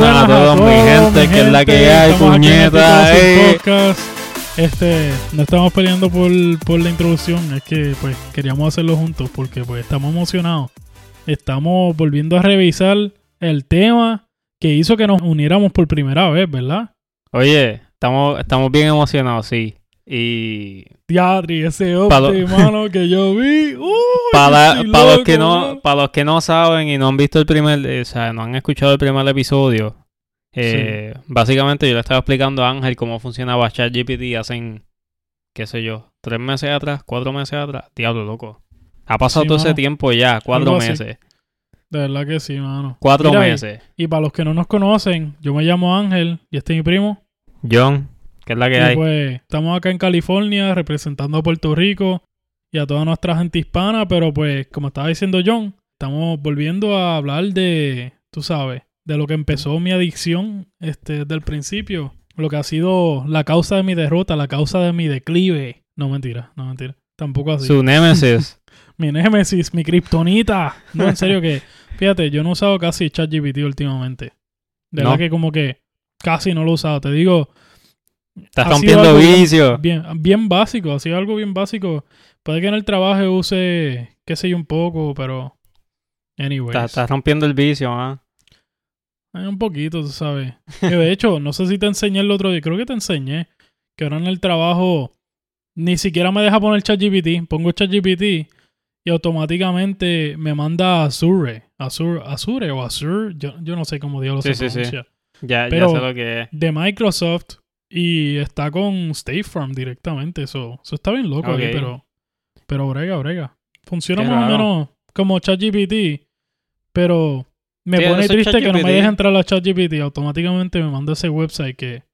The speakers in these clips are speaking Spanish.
buenas, a todos, mi gente, que es la que hay, puñeta. Eh. Este, no estamos peleando por, por la introducción, es que pues queríamos hacerlo juntos porque pues estamos emocionados. Estamos volviendo a revisar el tema que hizo que nos uniéramos por primera vez, ¿verdad? Oye, estamos, estamos bien emocionados, sí. Y. Teatri, ese hombre, mano, que yo vi. para, para los que no, para los que no saben y no han visto el primer, o sea, no han escuchado el primer episodio, eh, básicamente yo le estaba explicando a Ángel cómo funcionaba ChatGPT hace, qué sé yo, tres meses atrás, cuatro meses atrás. Diablo, loco. Ha pasado todo ese tiempo ya, cuatro meses. De verdad que sí, mano. Cuatro meses. Y, y para los que no nos conocen, yo me llamo Ángel y este es mi primo. John que es la que hay. Pues estamos acá en California representando a Puerto Rico y a toda nuestra gente hispana, pero pues como estaba diciendo John, estamos volviendo a hablar de, tú sabes, de lo que empezó mi adicción este, desde el principio, lo que ha sido la causa de mi derrota, la causa de mi declive. No mentira, no mentira, tampoco así. Su némesis. mi némesis, mi kriptonita. No, en serio que, fíjate, yo no he usado casi ChatGPT últimamente. De verdad que como que casi no lo he usado. Te digo, Estás rompiendo vicio. Bien, bien básico, ha sido algo bien básico. Puede que en el trabajo use, qué sé yo, un poco, pero. Anyways. Estás, rompiendo el vicio, ¿ah? un poquito, tú sabes. de hecho, no sé si te enseñé el otro día, creo que te enseñé que ahora en el trabajo ni siquiera me deja poner ChatGPT. Pongo ChatGPT y automáticamente me manda Azure. Azure, Azure o Azure, yo, yo no sé cómo dios lo sí, sí, sí. Ya, ya sé lo que es. De Microsoft y está con State Farm directamente. Eso, eso está bien loco ahí, pero, pero brega, brega. Funciona más o menos como ChatGPT, pero me pone triste que no me deje entrar a ChatGPT. Automáticamente me manda ese website que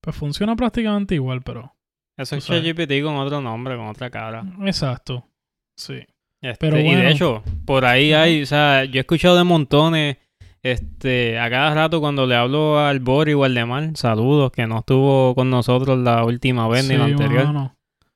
pues funciona prácticamente igual, pero... Eso es ChatGPT con otro nombre, con otra cara. Exacto, sí. Este, pero Y de hecho, por ahí hay, o sea, yo he escuchado de montones este, a cada rato cuando le hablo al Bori o al Demar, saludos, que no estuvo con nosotros la última vez ni la anterior.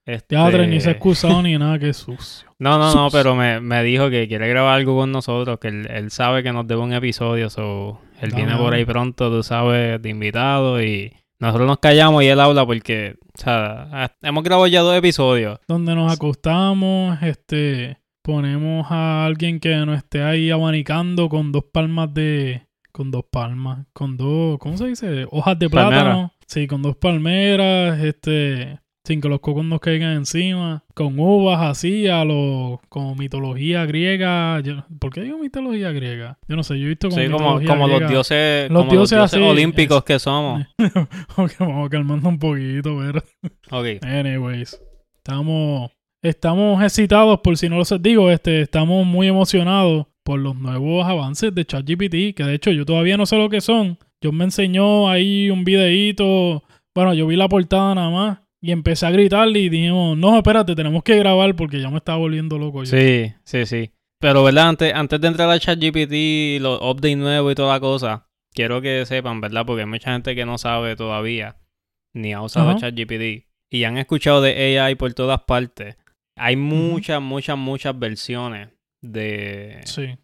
Este... Teatro, ni se ha excusado ni nada, que sucio. No, no, no, pero me, me, dijo que quiere grabar algo con nosotros, que él, sabe que nos debe un episodio, so él viene por ahí pronto, tú sabes, de invitado y nosotros nos callamos y él habla porque, o sea, hemos grabado ya dos episodios. Donde nos acostamos, este, ponemos a alguien que no esté ahí abanicando con dos palmas de... Con dos palmas, con dos, ¿cómo se dice? Hojas de plátano. Sí, con dos palmeras, este, sin que los cocos nos caigan encima, con uvas así, a lo, como mitología griega. ¿Por qué digo mitología griega? Yo no sé, yo he visto como, sí, como, como los dioses, los dioses, olímpicos que somos. ok, vamos calmando un poquito, pero. Ok. Anyways, estamos Estamos excitados, por si no lo sé, digo, este, estamos muy emocionados por los nuevos avances de ChatGPT, que de hecho yo todavía no sé lo que son. Yo me enseñó ahí un videíto, bueno, yo vi la portada nada más y empecé a gritarle y dijimos, no, espérate, tenemos que grabar porque ya me estaba volviendo loco. Sí, sí, sí. Pero, ¿verdad? Antes, antes de entrar a ChatGPT, los updates nuevos y toda cosa, quiero que sepan, ¿verdad? Porque hay mucha gente que no sabe todavía, ni ha usado ChatGPT, y han escuchado de AI por todas partes. Hay muchas, muchas, muchas versiones de,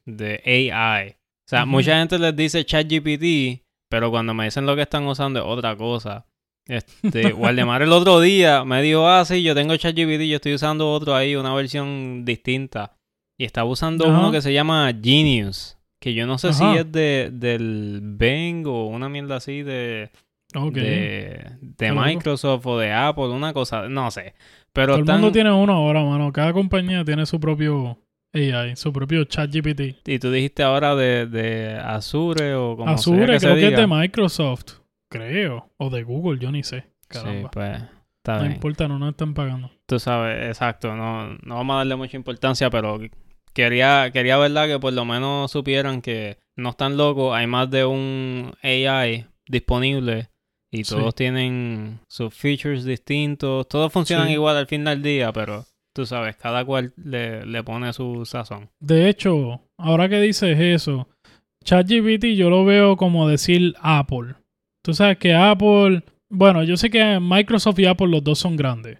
de AI. O sea, mucha gente les dice ChatGPT, pero cuando me dicen lo que están usando es otra cosa. Este, Waldemar el otro día me dijo, ah, sí, yo tengo ChatGPT, yo estoy usando otro ahí, una versión distinta. Y estaba usando uno que se llama Genius, que yo no sé si es de, del Bing o una mierda así de, de, de Microsoft o de Apple, una cosa, no sé. Pero Todo el mundo tiene uno ahora, mano. Cada compañía tiene su propio AI, su propio ChatGPT. Y tú dijiste ahora de, de Azure o como Azure, sea que creo que es de Microsoft. Creo. O de Google, yo ni sé. Caramba. Sí, pues. no importa, no nos están pagando. Tú sabes, exacto. No, no vamos a darle mucha importancia, pero quería, quería verdad que por lo menos supieran que no están locos. Hay más de un AI disponible y todos tienen sus features distintos. Todos funcionan igual al fin del día, pero tú sabes, cada cual le, le pone su sazón. De hecho, ahora que dices eso, ChatGPT yo lo veo como decir Apple. Tú sabes que Apple, bueno, yo sé que Microsoft y Apple los dos son grandes,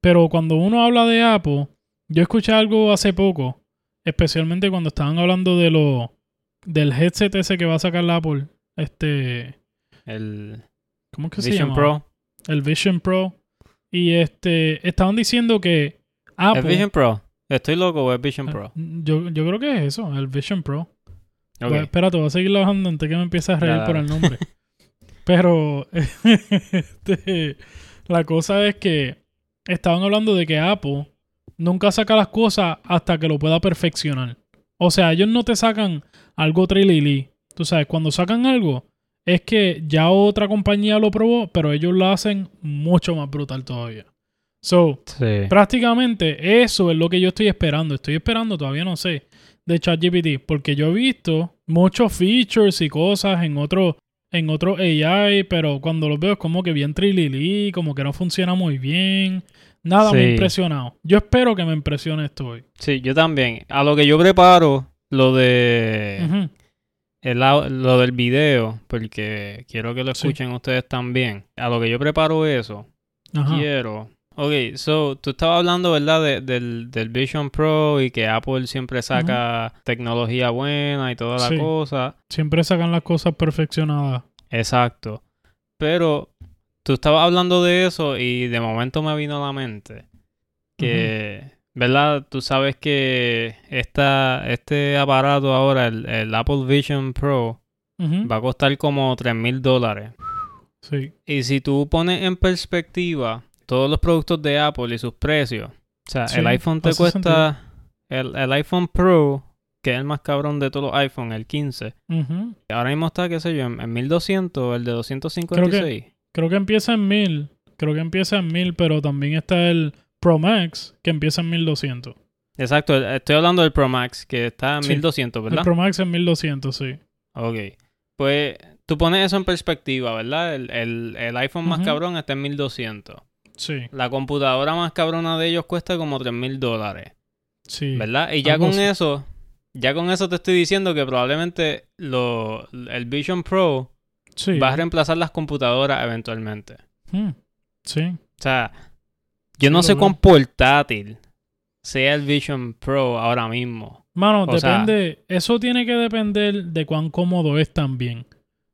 pero cuando uno habla de Apple, yo escuché algo hace poco, especialmente cuando estaban hablando de lo del headset ese que va a sacar la Apple, Este. El ¿Cómo es que se Vision llama? Pro. El Vision Pro. Y este. Estaban diciendo que Apple. ¿Es Vision Pro? ¿Estoy loco o es Vision Eh, Pro? Yo, yo creo que es eso, el Vision Pro. Ok. Pues, espérate, voy a seguir bajando antes que me empieces a reír por el nombre. Pero este, la cosa es que estaban hablando de que Apple nunca saca las cosas hasta que lo pueda perfeccionar. O sea, ellos no te sacan algo trilili. Tú sabes, cuando sacan algo, es que ya otra compañía lo probó, pero ellos lo hacen mucho más brutal todavía. So, Sí. Prácticamente eso es lo que yo estoy esperando. Estoy esperando, todavía no sé, de ChatGPT. Porque yo he visto muchos features y cosas en otro, en otro AI, pero cuando los veo es como que bien trilili, como que no funciona muy bien. Nada me ha impresionado. Yo espero que me impresione esto hoy. Sí, yo también. A lo que yo preparo, lo de Ujú. El lo del video, porque quiero que lo Sí. escuchen ustedes también. A lo que yo preparo eso, Ajá. quiero. Ok, so, tú estabas hablando, ¿verdad? de- del, del Vision Pro y que Apple siempre saca tecnología buena y toda la Sí. cosa. Siempre sacan las cosas perfeccionadas. Exacto. Pero tú estabas hablando de eso y de momento me vino a la mente que, ¿verdad? Tú sabes que esta, este aparato ahora, el, el Apple Vision Pro, va a costar como 3 mil dólares. Sí. Y si tú pones en perspectiva todos los productos de Apple y sus precios, o sea, Sí, el iPhone te cuesta, el, el iPhone Pro, que es el más cabrón de todos los iPhone, el 15, Ujú. ahora mismo está, qué sé yo, en, en 1200, el de 256. Creo que empieza en 1000. Creo que empieza en 1000, pero también está el Pro Max que empieza en 1200. Exacto, estoy hablando del Pro Max, que está en Sí, 1200, El ¿verdad? Pro Max en 1200, sí. Ok. Pues tú pones eso en perspectiva, ¿verdad? El, el- el iPhone más cabrón está en 1200. Sí, La computadora más cabrona de ellos cuesta como 3000 dólares, sí. ¿verdad? Y ya algo con así. eso, ya con eso te estoy diciendo que probablemente lo, el Vision Pro Sí. va a reemplazar las computadoras eventualmente. Mm, Sí. O sea, yo no sé cuán portátil sea el Vision Pro ahora mismo. Mano, O sea- depende. eso tiene que depender de cuán cómodo es también.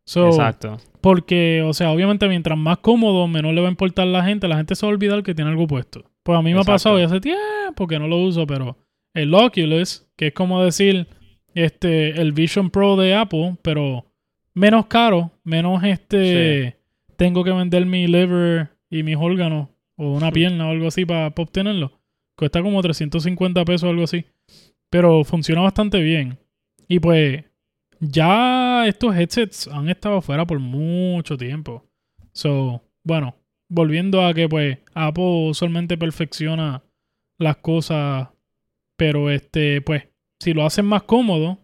So, Exacto. Porque, o sea, obviamente mientras más cómodo, menos le va a importar la gente. La gente se va a olvidar que tiene algo puesto. Pues a mí me ha pasado ya hace tiempo que no lo uso, pero el Oculus, que es como decir este el Vision Pro de Apple, pero menos caro, menos este tengo que vender mi liver y mis órganos o una pierna o algo así para obtenerlo. Cuesta como 350 pesos o algo así. Pero funciona bastante bien. Y pues ya estos headsets han estado fuera por mucho tiempo. So, bueno, volviendo a que pues Apple usualmente perfecciona las cosas, pero este, pues, si lo hacen más cómodo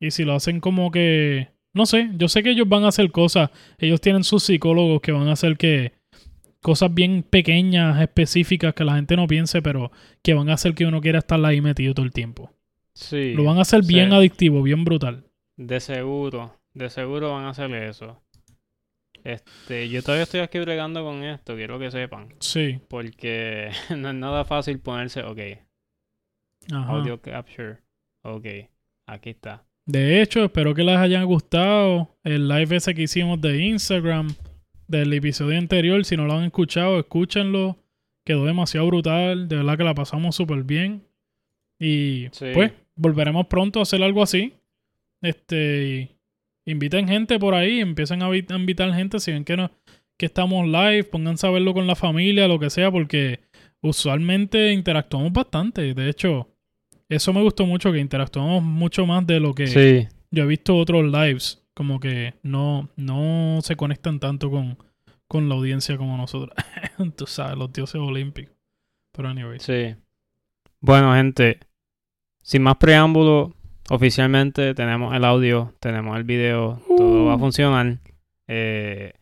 y si lo hacen como que, no sé, yo sé que ellos van a hacer cosas, ellos tienen sus psicólogos que van a hacer que cosas bien pequeñas, específicas que la gente no piense, pero que van a hacer que uno quiera estar ahí metido todo el tiempo. Sí. Lo van a hacer Sí. bien adictivo, bien brutal. De seguro, de seguro van a hacer eso. Este, yo todavía estoy aquí bregando con esto, quiero que sepan. Sí. Porque no es nada fácil ponerse, ok, Ajá. audio capture, ok, aquí está. De hecho, espero que les haya gustado el live ese que hicimos de Instagram del episodio anterior. Si no lo han escuchado, escúchenlo. Quedó demasiado brutal. De verdad que la pasamos súper bien. Y Sí. pues volveremos pronto a hacer algo así. Este, inviten gente por ahí, empiecen a invitar gente si ven que no, que estamos live, pónganse a verlo con la familia, lo que sea, porque usualmente interactuamos bastante. De hecho, eso me gustó mucho, que interactuamos mucho más de lo que Sí, yo he visto otros lives, como que no, no se conectan tanto con, con la audiencia como nosotros. Tú sabes, los dioses olímpicos. Pero anyways. sí. Bueno, gente, sin más preámbulo, oficialmente tenemos el audio, tenemos el video, todo va a Uh. funcionar. Eh,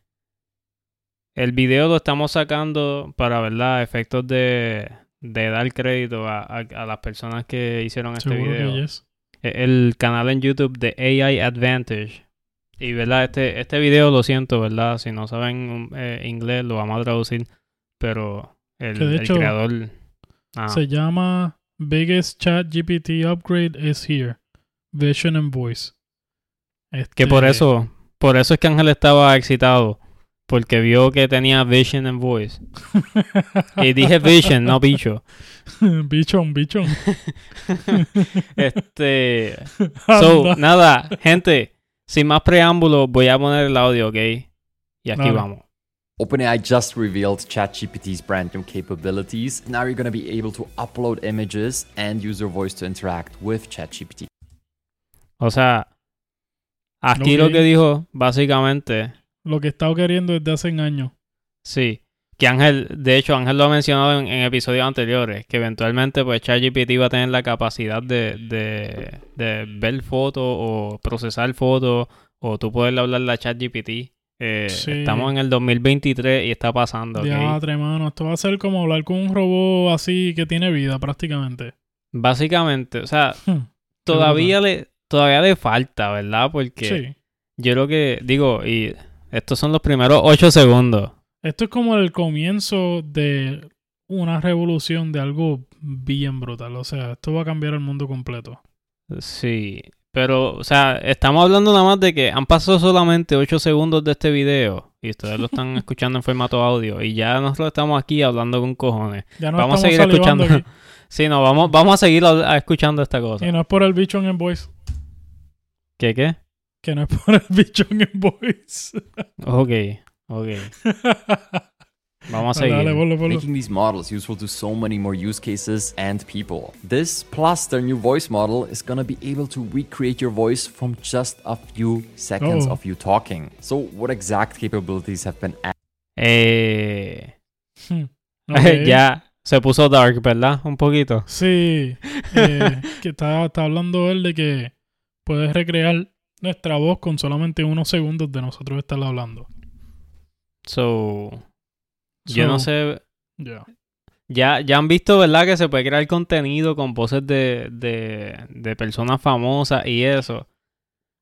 el video lo estamos sacando para, ¿verdad? Efectos de, de dar crédito a, a- a las personas que hicieron este video. que yes. E- El canal en YouTube de AI Advantage. Y, ¿verdad? Este, este video lo siento, ¿verdad? Si no saben um, eh, inglés, lo vamos a traducir. Pero el, Que de el hecho, creador... Ah, Se llama Biggest Chat GPT Upgrade is Here. Vision and Voice. que por Este, eso... Por eso es que Ángel estaba excitado. Porque vio que tenía vision en voice. y dije vision, no bicho. bichón, bichón. este. So, nada, gente. Sin más preámbulos, voy a poner el audio, ¿ok? Y aquí vamos. OpenAI just revealed ChatGPT's brand new capabilities. Now you're going to be able to upload images and use your voice to interact with ChatGPT. O sea, aquí lo que dijo, básicamente. Lo que he estado queriendo desde hace años. Sí. Que Ángel, de hecho, Ángel lo ha mencionado en, episodios anteriores, que eventualmente pues ChatGPT va a tener la capacidad de, de, de ver fotos o procesar fotos o tú poderle hablar a ChatGPT. Eh, Estamos en el 2023 y está pasando. Ya, mano. Esto va a ser como hablar con un robot así que tiene vida prácticamente. Básicamente, o sea, hmm, todavía le, todavía le falta, ¿verdad? Porque yo creo que, digo, y estos son los primeros 8 segundos. Esto es como el comienzo de una revolución de algo bien brutal. O sea, esto va a cambiar el mundo completo. Sí, pero, o sea, estamos hablando nada más de que han pasado solamente 8 segundos de este video y ustedes lo están escuchando en formato audio y ya nosotros estamos aquí hablando con cojones. Ya no vamos a seguir escuchando. sí, no, vamos, vamos a seguir escuchando esta cosa. Y no es por el bicho en voice. ¿Qué qué? Que no es por el bicho en voice. ok. Ok. Vamos a seguir. Making these models useful to so many more use cases and people. This plus their new voice model is gonna be able to recreate your voice from just a few seconds oh. of you talking. So, what exact capabilities have been added? Eh. Hmm. Okay. ya se puso dark, ¿verdad? Un poquito. Sí. Eh, que está, está hablando él de que puedes recrear nuestra voz con solamente unos segundos de nosotros estar hablando. So, yo no sé. Ya, ya han visto, ¿verdad? Que se puede crear contenido con voces de, de, de personas famosas y eso.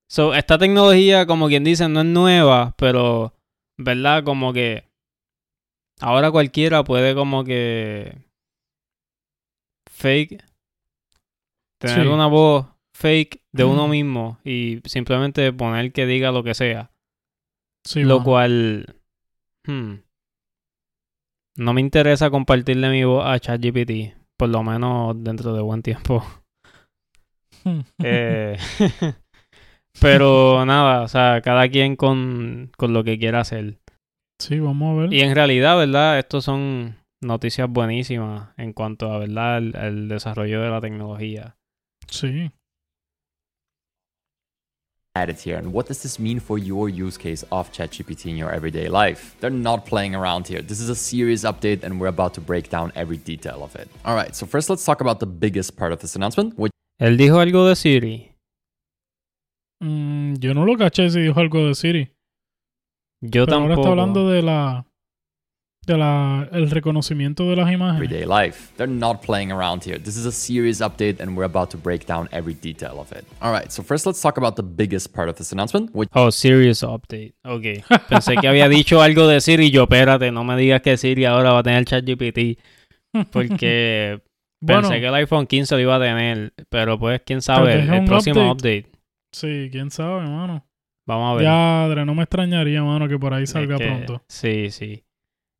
So, esta tecnología, como quien dice, no es nueva, pero, ¿verdad? Como que ahora cualquiera puede como que fake, tener una voz fake de uno mismo y simplemente poner que diga lo que sea. Sí, lo cual Hmm. No me interesa compartirle mi voz a ChatGPT, por lo menos dentro de buen tiempo. Eh, pero nada, o sea, cada quien con, con lo que quiera hacer. Sí, vamos a ver. Y en realidad, ¿verdad? Estos son noticias buenísimas en cuanto a, ¿verdad? el desarrollo de la tecnología. Sí. Added here. And what does this mean for your use case of ChatGPT in your everyday life? They're not playing around here. This is a serious update and we're about to break down every detail of it. All right, so first let's talk about the biggest part of this announcement, which Él dijo algo de Siri. Mm, yo no lo caché si dijo algo de Siri. Yo Pero tampoco. Ahora está hablando de la de la, el reconocimiento de las imágenes. Everyday life. They're not playing around here. This is a serious update and we're about to break down every detail of it. All right, so first let's talk about the biggest part of this announcement. Which oh, serious update. Ok. Pensé que había dicho algo de Siri y yo, espérate, no me digas que Siri ahora va a tener ChatGPT. Porque pensé que el iPhone 15 lo iba a tener. Pero pues, quién sabe, el, próximo update. Sí, quién sabe, hermano. Vamos a ver. Ya, no me extrañaría, mano, que por ahí salga pronto. Sí, sí.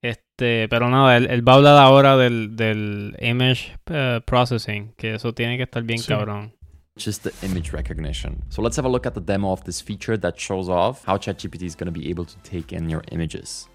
Este, pero nada, él, él, va a hablar ahora del, del image uh, processing, que eso tiene que estar bien sí. cabrón. Just the image recognition. So let's have a look at the demo of this feature that shows off how ChatGPT is going to be able to take in your images.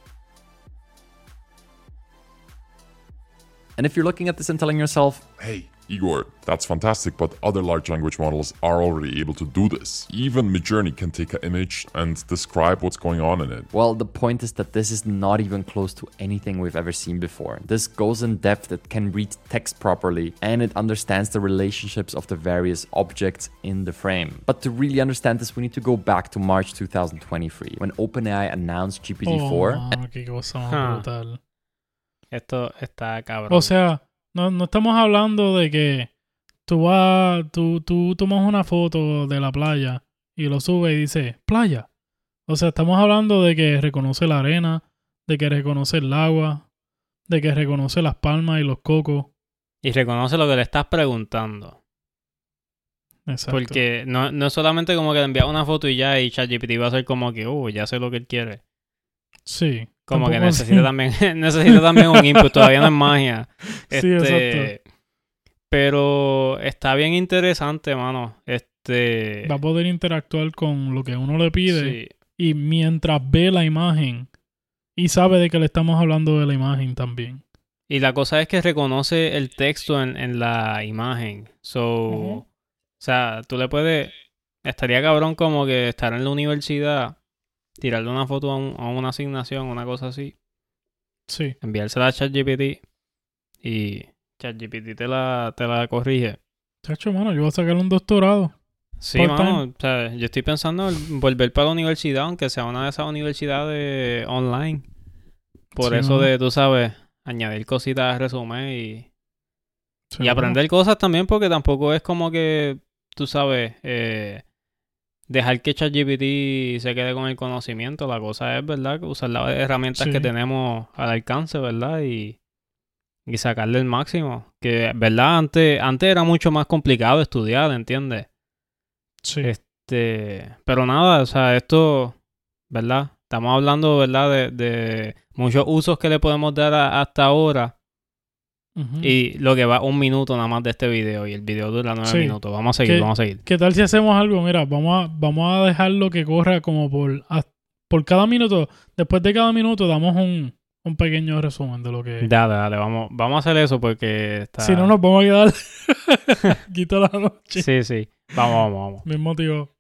And if you're looking at this and telling yourself, hey, Igor, that's fantastic, but other large language models are already able to do this. Even Midjourney can take an image and describe what's going on in it. Well, the point is that this is not even close to anything we've ever seen before. This goes in depth, it can read text properly, and it understands the relationships of the various objects in the frame. But to really understand this, we need to go back to March 2023 when OpenAI announced GPT-4. Oh, qué cosa más brutal. Esto está cabrón. O sea, No, no estamos hablando de que tú vas, tú, tú tomas una foto de la playa y lo subes y dice playa. O sea, estamos hablando de que reconoce la arena, de que reconoce el agua, de que reconoce las palmas y los cocos. Y reconoce lo que le estás preguntando. Exacto. Porque no, no es solamente como que le envías una foto y ya, y ChatGPT va a ser como que, uh, ya sé lo que él quiere. Sí. Como que necesita también, necesita también un input, todavía no es magia. Sí, Este, Pero está bien interesante, mano. Este. Va a poder interactuar con lo que uno le pide sí. y mientras ve la imagen y sabe de que le estamos hablando de la imagen también. Y la cosa es que reconoce el texto en, en la imagen. So, o sea, tú le puedes. Estaría cabrón como que estar en la universidad, tirarle una foto a, un- a una asignación, una cosa así, Sí. enviársela a ChatGPT y ChatGPT te la, te la corrige. Chacho, mano, yo voy a sacar un doctorado. Sí, mano, o sea, yo estoy pensando en volver para la universidad, aunque sea una de esas universidades online. Por Sí, eso mano. de, tú sabes, añadir cositas al resumen y, y aprender cosas también, porque tampoco es como que, tú sabes, eh, dejar que ChatGPT se quede con el conocimiento. La cosa es, ¿verdad? Usar las herramientas Sí. que tenemos al alcance, ¿verdad? Y, y sacarle el máximo. Que, ¿verdad? Antes, antes era mucho más complicado estudiar, ¿entiendes? Sí. Este, pero nada, o sea, esto, ¿verdad? Estamos hablando, ¿verdad? De, de muchos usos que le podemos dar a- hasta ahora. Y lo que va un minuto nada más de este video. Y el video dura nueve Sí. minutos. Vamos a seguir, ¿Qué- vamos a seguir. ¿Qué tal si hacemos algo? Mira, vamos a, vamos a dejarlo que corra como por, por cada minuto. Después de cada minuto damos un, un pequeño resumen de lo que... Dale, dale, vamos, vamos a hacer eso porque está. Si no nos vamos a quedar aquí toda la noche. Sí, sí. Vamos, vamos, vamos. Mismo tío.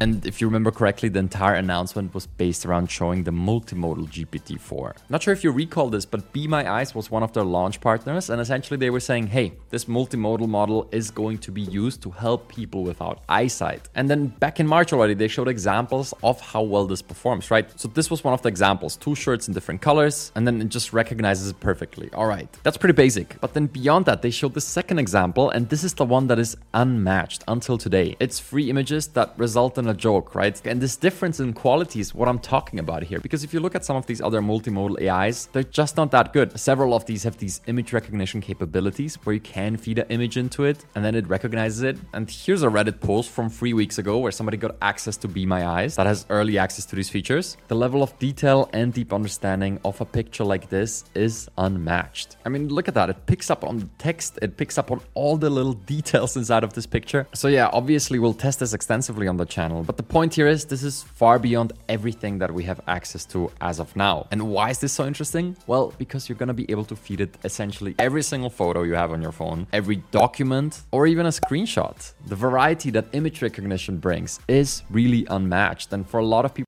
And if you remember correctly, the entire announcement was based around showing the multimodal GPT-4. Not sure if you recall this, but Be My Eyes was one of their launch partners, and essentially they were saying, hey, this multimodal model is going to be used to help people without eyesight. And then back in March already, they showed examples of how well this performs, right? So this was one of the examples, two shirts in different colors, and then it just recognizes it perfectly. All right, that's pretty basic. But then beyond that, they showed the second example, and this is the one that is unmatched until today. It's three images that result in a joke, right? And this difference in quality is what I'm talking about here. Because if you look at some of these other multimodal AIs, they're just not that good. Several of these have these image recognition capabilities where you can feed an image into it and then it recognizes it. And here's a Reddit post from three weeks ago where somebody got access to Be My Eyes that has early access to these features. The level of detail and deep understanding of a picture like this is unmatched. I mean, look at that. It picks up on the text, it picks up on all the little details inside of this picture. So, yeah, obviously, we'll test this extensively on the channel. But the point here is this is far beyond everything that we have access to as of now. And why is this so interesting? Well, because you're gonna be able to feed it essentially every single photo you have on your phone, every document, or even a screenshot. The variety that image recognition brings is really unmatched. And for a lot of people,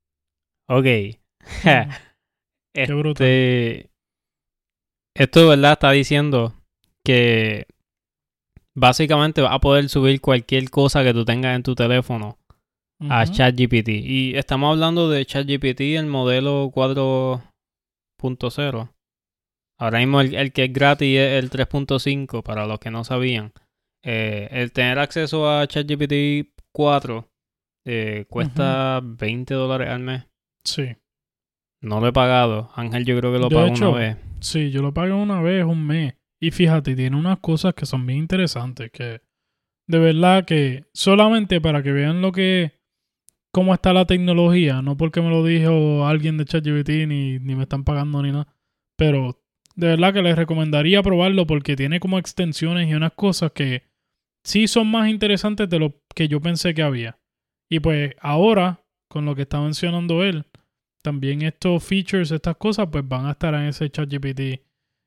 Ok. Mm. Qué este, esto, ¿verdad? Está diciendo que básicamente vas a poder subir cualquier cosa que tú tengas en tu teléfono a. ChatGPT. Y estamos hablando de ChatGPT, el modelo 4.0. Ahora mismo el, el que es gratis es el 3.5, para los que no sabían. Eh, el tener acceso a ChatGPT 4 eh, cuesta 20 dólares al mes. Sí. No lo he pagado. Ángel yo creo que lo pagó hecho, una vez. Sí, yo lo pagué una vez, un mes. Y fíjate, tiene unas cosas que son bien interesantes. Que de verdad que solamente para que vean lo que. Cómo está la tecnología. No porque me lo dijo alguien de ChatGPT ni, ni me están pagando ni nada. Pero de verdad que les recomendaría probarlo porque tiene como extensiones y unas cosas que sí son más interesantes de lo que yo pensé que había. Y pues ahora, con lo que está mencionando él, también estos features, estas cosas, pues van a estar en ese chat GPT.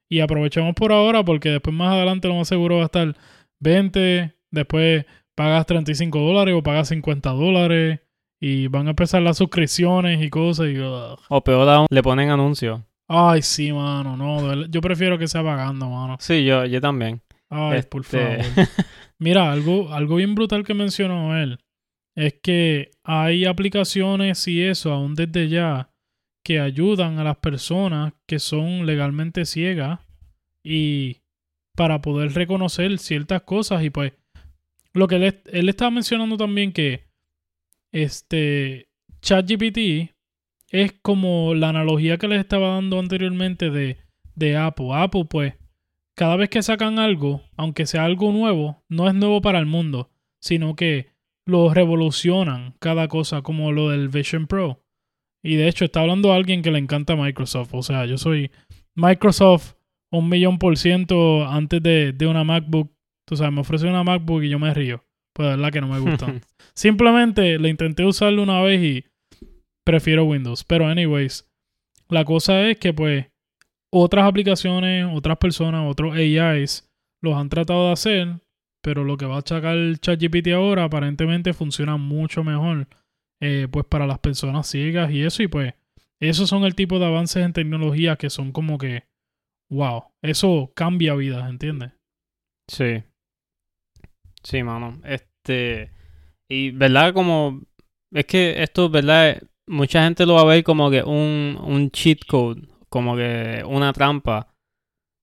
Y aprovechemos por ahora porque después más adelante lo más seguro va a estar 20, después pagas 35 dólares o pagas 50 dólares y van a empezar las suscripciones y cosas y... ugh. O peor aún, le ponen anuncios. Ay, sí, mano, no, yo prefiero que sea pagando, mano. Sí, yo, yo también. Ay, por Este, favor. Mira, algo, algo bien brutal que mencionó él es que hay aplicaciones y eso, aún desde ya, que ayudan a las personas que son legalmente ciegas y para poder reconocer ciertas cosas y pues lo que él, él estaba mencionando también que este ChatGPT es como la analogía que les estaba dando anteriormente de, de Apple. Apple pues cada vez que sacan algo, aunque sea algo nuevo, no es nuevo para el mundo. sino que lo revolucionan cada cosa, como lo del Vision Pro. Y de hecho, está hablando alguien que le encanta Microsoft. O sea, yo soy Microsoft un millón por ciento antes de, de una MacBook. Tú sabes, me ofrece una MacBook y yo me río. Pues la verdad que no me gustan. Simplemente le intenté usarlo una vez y prefiero Windows. Pero anyways, la cosa es que pues otras aplicaciones, otras personas, otros AIs los han tratado de hacer, pero lo que va a sacar ChatGPT ahora aparentemente funciona mucho mejor eh, pues para las personas ciegas y eso y pues esos son el tipo de avances en tecnología que son como que wow, eso cambia vidas, ¿entiendes? Sí. Sí, mano. Este y verdad como es que esto, ¿verdad? Mucha gente lo va a ver como que un, un cheat code, como que una trampa.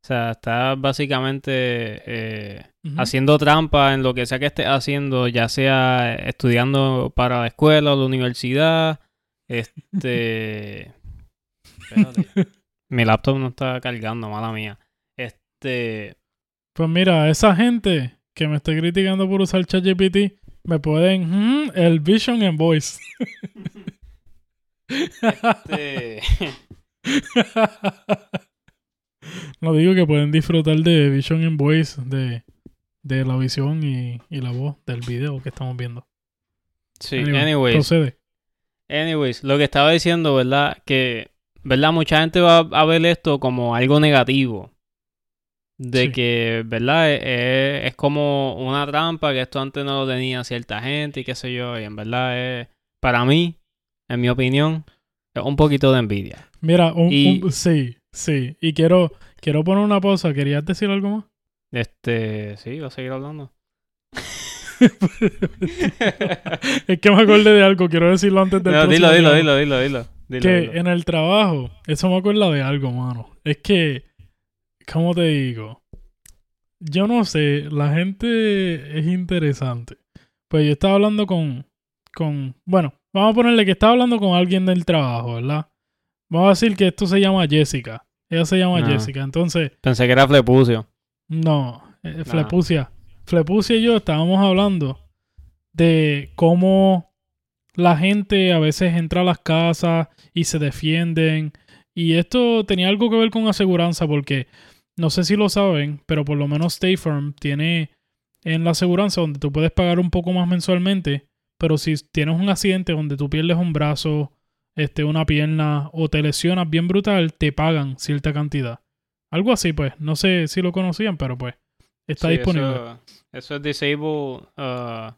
O sea, está básicamente eh, haciendo trampa en lo que sea que estés haciendo, ya sea estudiando para la escuela o la universidad. Este. Espérate. Mi laptop no está cargando, mala mía. Este. Pues mira, esa gente que me está criticando por usar ChatGPT, me pueden mm, el Vision en Voice. este no digo que pueden disfrutar de Vision en Voice, de, de la visión y, y la voz del video que estamos viendo. sí, Anyway, anyways. Procede. Anyways, lo que estaba diciendo, ¿verdad? Que, ¿verdad? Mucha gente va a ver esto como algo negativo. De Sí. que, ¿verdad? Es, es- es como una trampa que esto antes no lo tenía cierta gente y qué sé yo. Y en verdad es, para mí, en mi opinión, es un poquito de envidia. Mira, un, Y- un- sí, sí. Y quiero, quiero poner una pausa. ¿Querías decir algo más? Este, sí, voy a seguir hablando. es que me acordé de algo. Quiero decirlo antes del No, dilo, dilo, dilo, dilo, dilo. Dilo, que dilo. en el trabajo, eso me acuerda de algo, mano. Es que, ¿cómo te digo? Yo no sé, la gente es interesante. Pues yo estaba hablando con, con, bueno, vamos a ponerle que estaba hablando con alguien del trabajo, ¿verdad? Vamos a decir que esto se llama Jessica. Ella se llama. Jessica. Entonces, Pensé que era Flepucio. no, eh, Flepucia. Flepucia y yo estábamos hablando de cómo la gente a veces entra a las casas y se defienden. Y esto tenía algo que ver con aseguranza porque no sé si lo saben, pero por lo menos State Farm tiene en la aseguranza donde tú puedes pagar un poco más mensualmente, pero si tienes un accidente donde tú pierdes un brazo, este, una pierna o te lesionas bien brutal, te pagan cierta cantidad. Algo así, pues. No sé si lo conocían, pero pues está Sí, disponible. Eso, eso es disable. uh,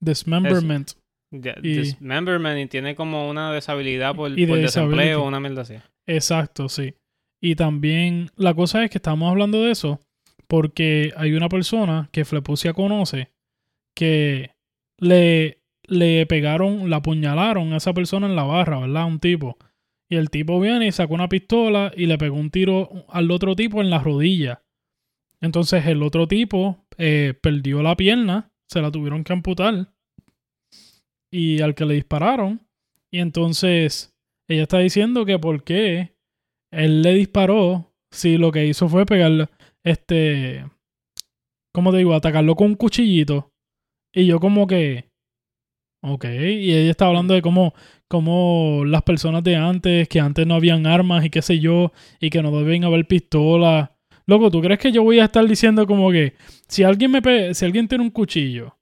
Dismemberment. de- Y- dismemberment y tiene como una deshabilidad por, Y de por disability. desempleo o una mierda así. Exacto, sí. Y también la cosa es que estamos hablando de eso porque hay una persona que Flepucia conoce que le, le pegaron, la apuñalaron a esa persona en la barra, ¿verdad? Un tipo. Y el tipo viene y sacó una pistola y le pegó un tiro al otro tipo en la rodilla. Entonces el otro tipo eh, perdió la pierna, se la tuvieron que amputar. Y al que le dispararon. Y entonces ella está diciendo que por qué él le disparó si lo que hizo fue pegarle, este, ¿cómo te digo? Atacarlo con un cuchillito. Y yo como que, ok, y ella está hablando de cómo, cómo las personas de antes, que antes no habían armas y qué sé yo, y que no deben haber pistolas. Loco, ¿tú crees que yo voy a estar diciendo como que si alguien me si alguien tiene un cuchillo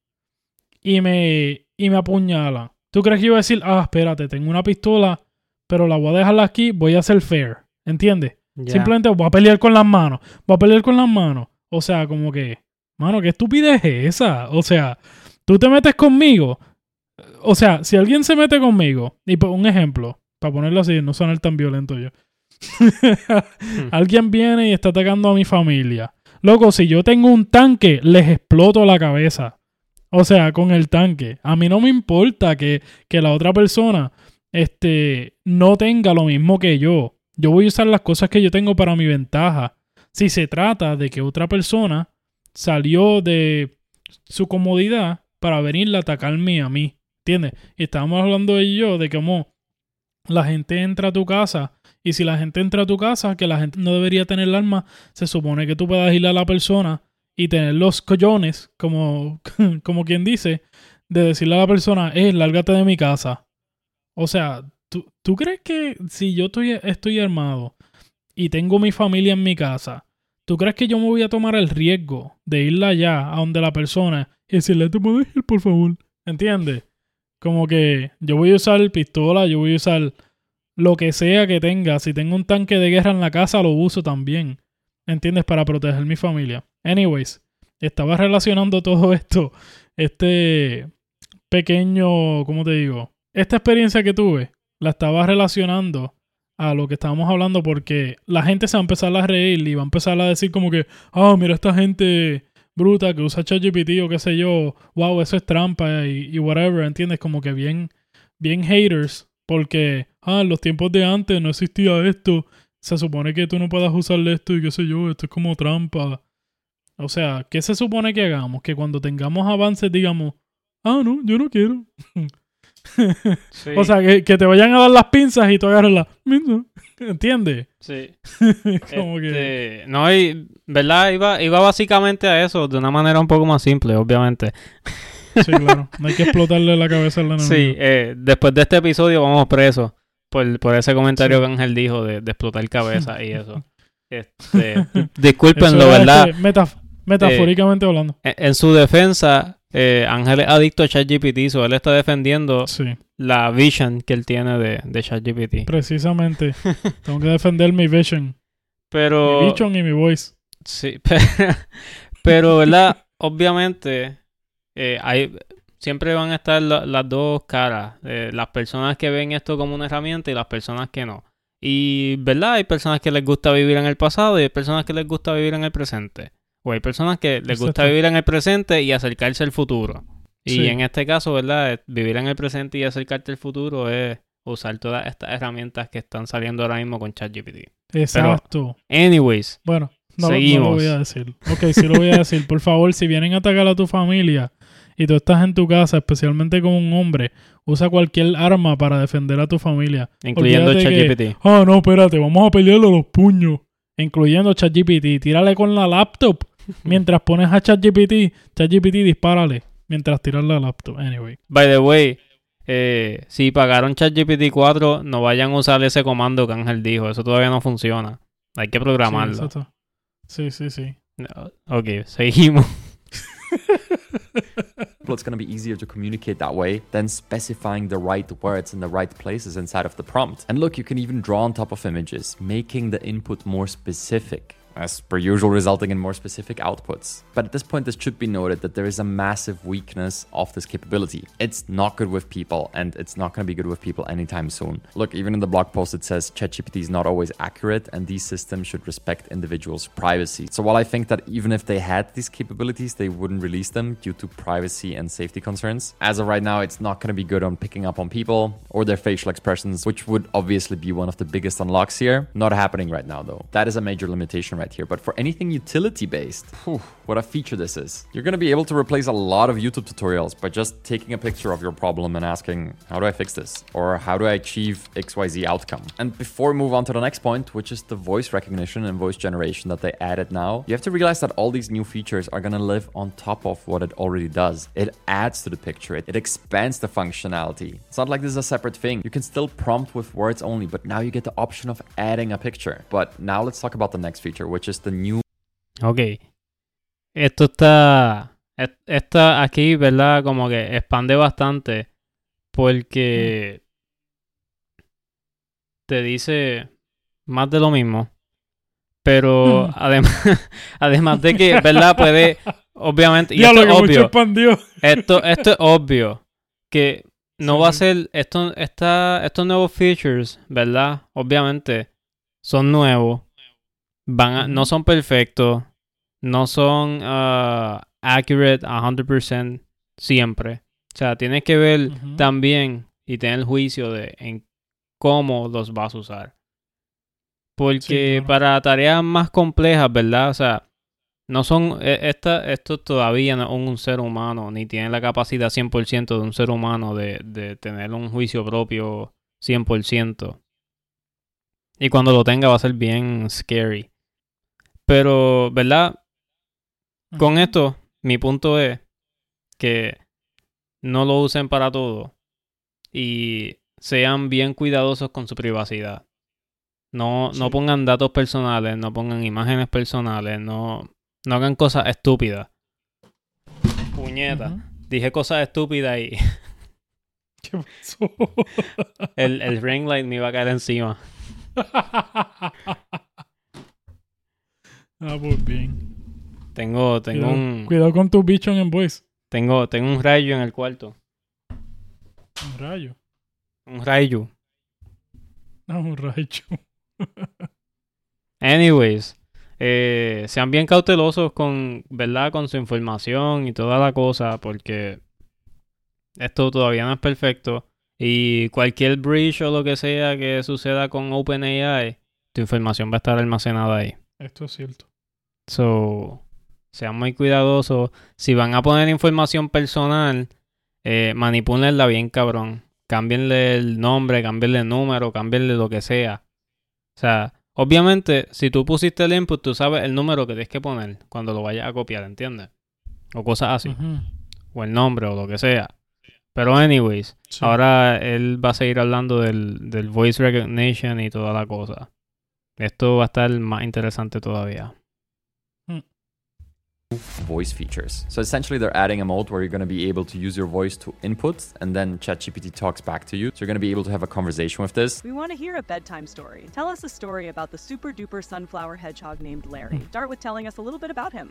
y me y me apuñala, ¿tú crees que yo voy a decir, "Ah, espérate, tengo una pistola, pero la voy a dejar aquí, voy a ser fair"? ¿Entiendes? Simplemente voy a pelear con las manos. Voy a pelear con las manos. O sea, como que, mano, qué estupidez es esa. O sea, tú te metes conmigo. O sea, si alguien se mete conmigo, y por un ejemplo, para ponerlo así, no sonar tan violento yo. alguien viene y está atacando a mi familia. Loco, si yo tengo un tanque, les exploto la cabeza. O sea, con el tanque. A mí no me importa que, que la otra persona este, no tenga lo mismo que yo. Yo voy a usar las cosas que yo tengo para mi ventaja. Si se trata de que otra persona salió de su comodidad para venir a atacarme a mí. ¿Entiendes? Y estábamos hablando de yo de cómo la gente entra a tu casa y si la gente entra a tu casa, que la gente no debería tener arma, se supone que tú puedas ir a la persona y tener los collones, como, como quien dice, de decirle a la persona, eh, lárgate de mi casa. O sea, ¿tú, ¿tú crees que si yo estoy, armado y tengo mi familia en mi casa, ¿tú crees que yo me voy a tomar el riesgo de irla allá a donde la persona y decirle, te puedes ir, por favor? ¿Entiendes? Como que yo voy a usar pistola, yo voy a usar lo que sea que tenga. Si tengo un tanque de guerra en la casa, lo uso también. ¿Entiendes? Para proteger mi familia. Anyways, estaba relacionando todo esto. Este pequeño, ¿cómo te digo? Esta experiencia que tuve, la estaba relacionando a lo que estábamos hablando porque la gente se va a empezar a reír y va a empezar a decir como que, ah, mira esta gente bruta que usa ChatGPT o qué sé yo, wow, eso es trampa y, y, whatever, ¿entiendes? Como que bien, bien haters porque, ah, en los tiempos de antes no existía esto, se supone que tú no puedas usarle esto y qué sé yo, esto es como trampa. O sea, ¿qué se supone que hagamos? Que cuando tengamos avances digamos, ah, no, yo no quiero. o sea, que, que, te vayan a dar las pinzas y tú agarras las. ¿Entiendes? Sí. Como que... Este, no, y, ¿verdad? Iba, iba básicamente a eso de una manera un poco más simple, obviamente. sí, claro. No hay que explotarle la cabeza a la Sí, eh, después de este episodio vamos presos por, por ese comentario que Ángel dijo de, de explotar cabeza y eso. Este, discúlpenlo, ¿verdad? Este, metafóricamente hablando. En, su defensa, eh, Ángel es adicto a ChatGPT, so él está defendiendo la vision que él tiene de, de ChatGPT. Precisamente. Tengo que defender mi vision. Pero... Mi vision y mi voice. Sí, pero, ¿verdad? Obviamente, eh, hay, siempre van a estar las dos caras. Eh, las personas que ven esto como una herramienta y las personas que no. Y, ¿verdad? Hay personas que les gusta vivir en el pasado y hay personas que les gusta vivir en el presente. O hay personas que les gusta vivir en el presente y acercarse al futuro. Y en este caso, ¿verdad? Vivir en el presente y acercarte al futuro es usar todas estas herramientas que están saliendo ahora mismo con ChatGPT. Exacto. anyways. Bueno, no, no, lo voy a decir. Ok, sí lo voy a decir. Por favor, si vienen a atacar a tu familia y tú estás en tu casa, especialmente como un hombre, usa cualquier arma para defender a tu familia. Incluyendo ChatGPT. Ah, no, espérate, vamos a pelearle los puños. Incluyendo ChatGPT. Tírale con la laptop Mientras pones a ChatGPT, ChatGPT dispárale. Mientras tiras la laptop. Anyway. By the way, eh, si pagaron ChatGPT 4, no vayan a usar ese comando que Ángel dijo. Eso todavía no funciona. Hay que programarlo. Sí, sí, sí. Ok, seguimos. it's going to be easier to communicate that way than specifying the right words in the right places inside of the prompt. And look, you can even draw on top of images, making the input more specific as per usual, resulting in more specific outputs. But at this point, this should be noted that there is a massive weakness of this capability. It's not good with people, and it's not going to be good with people anytime soon. Look, even in the blog post, it says ChatGPT is not always accurate, and these systems should respect individuals' privacy. So while I think that even if they had these capabilities, they wouldn't release them due to privacy and safety concerns, as of right now, it's not going to be good on picking up on people or their facial expressions, which would obviously be one of the biggest unlocks here. Not happening right now, though. That is a major limitation right right here, but for anything utility based, whew, what a feature this is. You're gonna be able to replace a lot of YouTube tutorials by just taking a picture of your problem and asking, how do I fix this? Or how do I achieve XYZ outcome? And before we move on to the next point, which is the voice recognition and voice generation that they added now, you have to realize that all these new features are gonna live on top of what it already does. It adds to the picture, it, it expands the functionality. It's not like this is a separate thing. You can still prompt with words only, but now you get the option of adding a picture. But now let's talk about the next feature, which is the new. Ok. Esto está. Esta aquí, ¿verdad? Como que expande bastante. Porque. Te dice más de lo mismo. Pero además, además de que, ¿verdad? Puede, obviamente, y esto es obvio. Esto, esto es obvio. Que no va a ser, esto, esta, estos nuevos features, ¿verdad? Obviamente, son nuevos van no son perfectos, no son uh, accurate 100% siempre. O sea, tienes que ver también y tener el juicio de en cómo los vas a usar. Porque para tareas más complejas, ¿verdad? O sea, no son, e, esta, esto todavía no es un, ser humano, ni tiene la capacidad 100% de un ser humano de, de tener un juicio propio 100%. Y cuando lo tenga va a ser bien scary. Pero, ¿verdad? Con esto, mi punto es que no lo usen para todo y sean bien cuidadosos con su privacidad. No, no pongan datos personales, no pongan imágenes personales, no, no hagan cosas estúpidas. Puñeta. Dije cosas estúpidas y ¿Qué pasó? el, el ring light me iba a caer encima. ah, pues bien. Tengo, tengo Cuidado, un, cuidado con tu bicho en voice. tengo, tengo un rayo en el cuarto. Un rayo. Un rayo. No, un rayo. Anyways, eh, sean bien cautelosos con, ¿verdad? Con su información y toda la cosa, porque esto todavía no es perfecto. Y cualquier breach o lo que sea que suceda con OpenAI, tu información va a estar almacenada ahí. Esto es cierto. So, sean muy cuidadosos. Si van a poner información personal, eh, manipúlenla bien, cabrón. Cámbienle el nombre, cámbienle el número, cámbienle lo que sea. O sea, obviamente, si tú pusiste el input, tú sabes el número que tienes que poner cuando lo vayas a copiar, ¿entiendes? O cosas así. O el nombre o lo que sea. Pero anyways, Sí. ahora él va a seguir hablando del, del voice recognition y toda la cosa. Esto va a estar más interesante todavía. Voice features. So essentially, they're adding a mode where you're going to be able to use your voice to input, and then ChatGPT talks back to you. So you're going to be able to have a conversation with this. We want to hear a bedtime story. Tell us a story about the super duper sunflower hedgehog named Larry. Hmm. Start with telling us a little bit about him.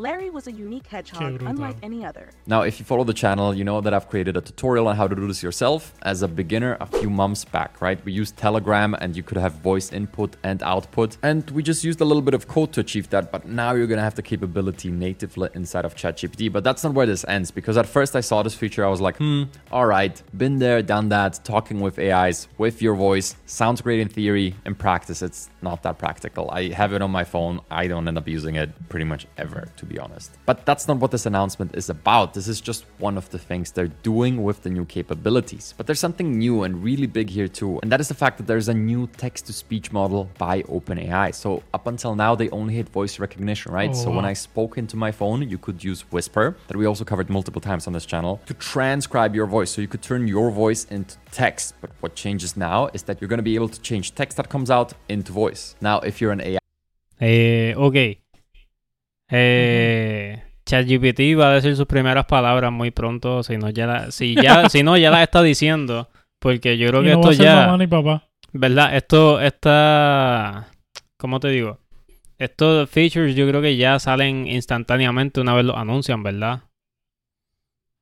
Larry was a unique hedgehog unlike any other. Now, if you follow the channel, you know that I've created a tutorial on how to do this yourself as a beginner a few months back, right? We used Telegram and you could have voice input and output. And we just used a little bit of code to achieve that, but now you're gonna have the capability natively inside of ChatGPT. But that's not where this ends because at first I saw this feature, I was like, hmm, all right, been there, done that, talking with AIs with your voice. Sounds great in theory. In practice, it's not that practical. I have it on my phone. I don't end up using it pretty much ever, to be honest. But that's not what this announcement is about. This is just one of the things they're doing with the new capabilities. But there's something new and really big here too, and that is the fact that there's a new text to speech model by OpenAI. So up until now, they only had voice recognition, right? Oh, so when. I spoke into my phone, you could use Whisper, that we also covered multiple times on this channel, to transcribe your voice. So you could turn your voice into text. But what changes now is that you're going to be able to change text that comes out into voice. Now, if you're an AI Eh, ok. Eh, ChatGPT va a decir sus primeras palabras muy pronto. Si no, ya, la- si ya, si no, ya las está diciendo. Porque yo creo Y que no va esto a ser ya. mamá ni papá. ¿Verdad? Esto está. ¿Cómo te digo? Estos features yo creo que ya salen instantáneamente una vez los anuncian, ¿verdad?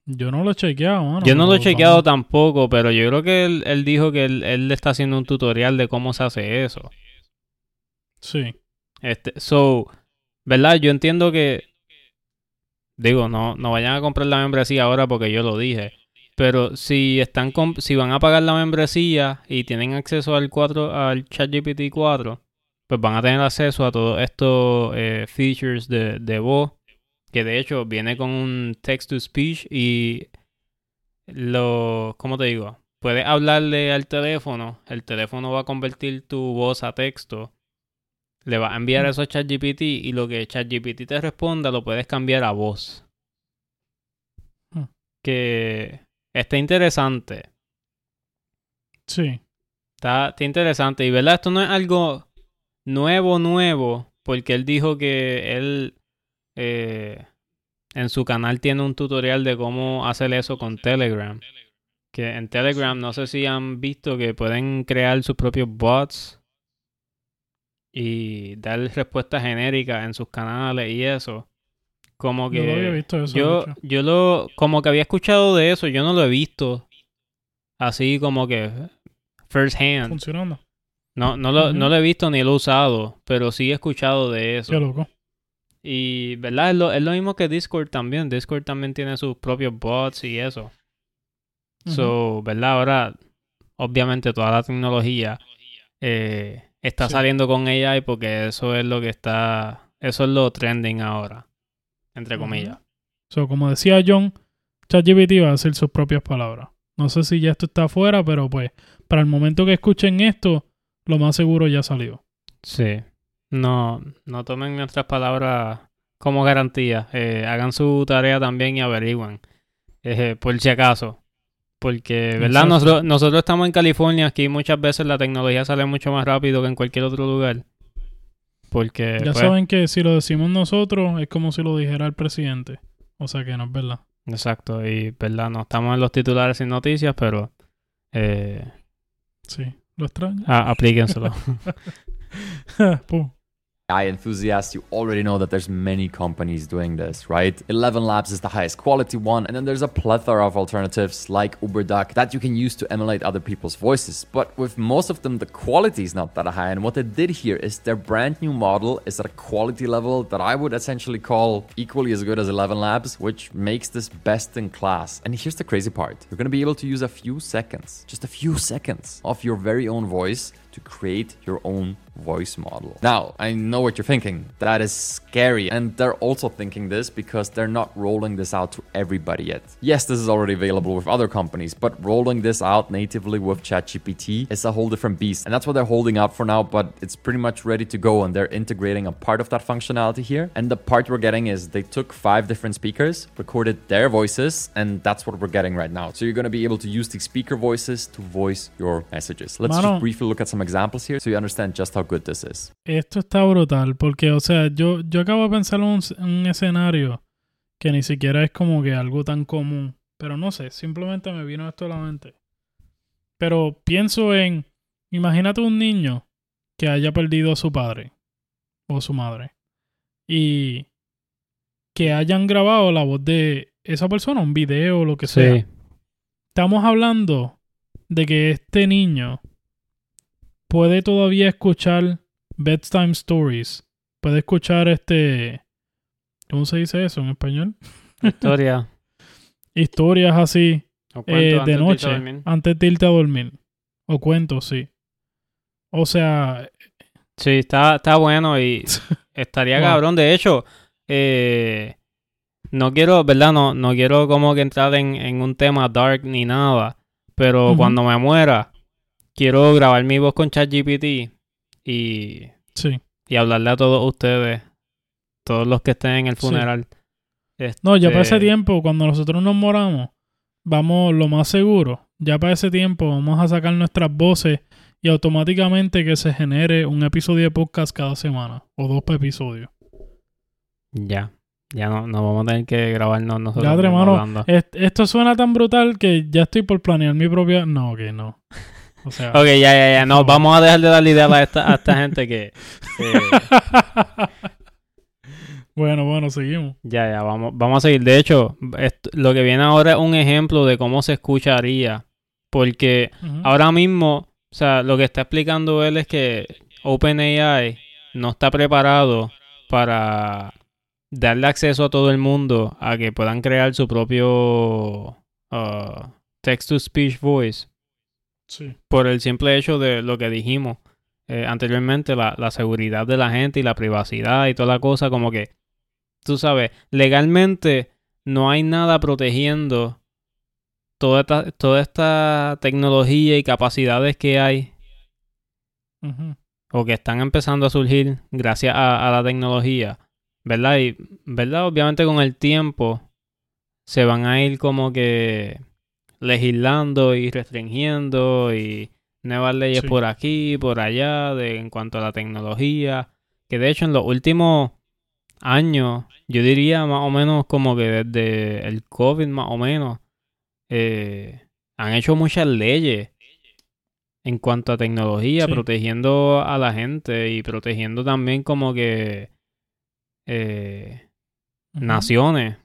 Yo no lo he chequeado, mano. Yo no lo he chequeado tampoco, pero yo creo que él, él dijo que él, él le está haciendo un tutorial de cómo se hace eso. Sí. Este, so, ¿verdad? Yo entiendo que, digo, no, no vayan a comprar la membresía ahora porque yo lo dije. Pero si están si van a pagar la membresía y tienen acceso al 4, al ChatGPT 4, pues van a tener acceso a todos estos eh, features de, de voz. Que de hecho viene con un text to speech y lo, ¿cómo te digo? Puedes hablarle al teléfono, el teléfono va a convertir tu voz a texto le vas a enviar eso a ChatGPT y lo que ChatGPT te responda lo puedes cambiar a voz. Hmm. Que está interesante. Sí. Está, está interesante. Y verdad, esto no es algo nuevo, nuevo. Porque él dijo que él eh, en su canal tiene un tutorial de cómo hacer eso con Telegram. Que en Telegram no sé si han visto que pueden crear sus propios bots y dar respuestas genéricas en sus canales y eso. Como que Yo lo había visto eso. yo, lo, como que había escuchado de eso, yo no lo he visto así como que first hand. Funcionando. No, no, lo, no lo he visto ni lo he usado, pero sí he escuchado de eso. Qué loco. Y, ¿verdad? Es lo, es lo mismo que Discord también. Discord también tiene sus propios bots y eso. So, ¿verdad? Ahora, obviamente toda la tecnología eh, está Sí. saliendo con AI porque eso es lo que está, eso es lo trending ahora, entre comillas. So, como decía John, ChatGPT va a decir sus propias palabras. No sé si ya esto está afuera, pero pues para el momento que escuchen esto, lo más seguro ya salió. Sí. No, no tomen nuestras palabras como garantía. Eh, hagan su tarea también y averigüen. Eh, por si acaso. Porque, ¿verdad? Nosotros, nosotros estamos en California. Aquí muchas veces la tecnología sale mucho más rápido que en cualquier otro lugar. Porque, Ya pues, saben que si lo decimos nosotros es como si lo dijera el presidente. O sea que no es verdad. Exacto. Y, ¿verdad? No estamos en los titulares sin noticias, pero... Eh, Sí, lo extraño. a- aplíquenselo. Pum. AI enthusiasts, you already know that there's many companies doing this, right? Eleven Labs is the highest quality one, and then there's a plethora of alternatives like UberDuck that you can use to emulate other people's voices. But with most of them, the quality is not that high, and what they did here is their brand new model is at a quality level that I would essentially call equally as good as Eleven Labs, which makes this best in class. And here's the crazy part you're gonna be able to use a few seconds, just a few seconds, of your very own voice to create your own voice model. Now, I know what you're thinking. That is scary. And they're also thinking this because they're not rolling this out to everybody yet. Yes, this is already available with other companies, but rolling this out natively with ChatGPT is a whole different beast. And that's what they're holding up for now, but it's pretty much ready to go and they're integrating a part of that functionality here. And the part we're getting is they took five different speakers, recorded their voices, and that's what we're getting right now. So you're going to be able to use the speaker voices to voice your messages. Let's just briefly look at some examples here so you understand just how good this is. Esto está brutal porque, o sea, yo, yo acabo de pensar en un, un escenario que ni siquiera es como que algo tan común. Pero no sé, simplemente me vino esto a la mente. Pero pienso en, imagínate un niño que haya perdido a su padre o su madre y que hayan grabado la voz de esa persona, un video o lo que sea. sí. Estamos hablando de que este niño puede todavía escuchar bedtime stories. Puede escuchar este. ¿Cómo se dice eso en español? Historia. Historias así eh, de noche, antes de irte a dormir. O cuentos, sí. O sea, Sí, está, está bueno y estaría Wow. cabrón. De hecho, eh, no quiero, ¿verdad? No, no quiero como que entrar en, en un tema dark ni nada. Pero cuando me muera, quiero grabar mi voz con ChatGPT y, sí. y hablarle a todos ustedes, todos los que estén en el Sí. funeral. No, ya para ese Este, tiempo, cuando nosotros nos moramos, vamos, lo más seguro, ya para ese tiempo vamos a sacar nuestras voces y automáticamente que se genere un episodio de podcast cada semana o dos episodios. Ya, ya no, no vamos a tener que grabarnos nosotros. Ya, hermano. Est- esto suena tan brutal que ya estoy por planear mi propia... No, que no. O sea... Ok, ya, ya, ya. No, No. vamos a dejar de darle idea a esta, a esta gente que... bueno, bueno, seguimos. Ya, ya, vamos, vamos a seguir. De hecho, esto- lo que viene ahora es un ejemplo de cómo se escucharía. Porque ahora mismo, o sea, lo que está explicando él es que OpenAI no está preparado para darle acceso a todo el mundo a que puedan crear su propio uh, text-to-speech voice Sí. por el simple hecho de lo que dijimos eh, anteriormente, la, la seguridad de la gente y la privacidad y toda la cosa, como que, tú sabes, legalmente no hay nada protegiendo toda esta, toda esta tecnología y capacidades que hay o que están empezando a surgir gracias a, a la tecnología, ¿verdad? Y, ¿verdad? Obviamente con el tiempo se van a ir como que legislando y restringiendo y nuevas leyes Sí. por aquí, por allá, de, en cuanto a la tecnología, que de hecho en los últimos años, yo diría más o menos como que desde el COVID más o menos, eh, han hecho muchas leyes en cuanto a tecnología, Sí. protegiendo a la gente y protegiendo también como que eh, naciones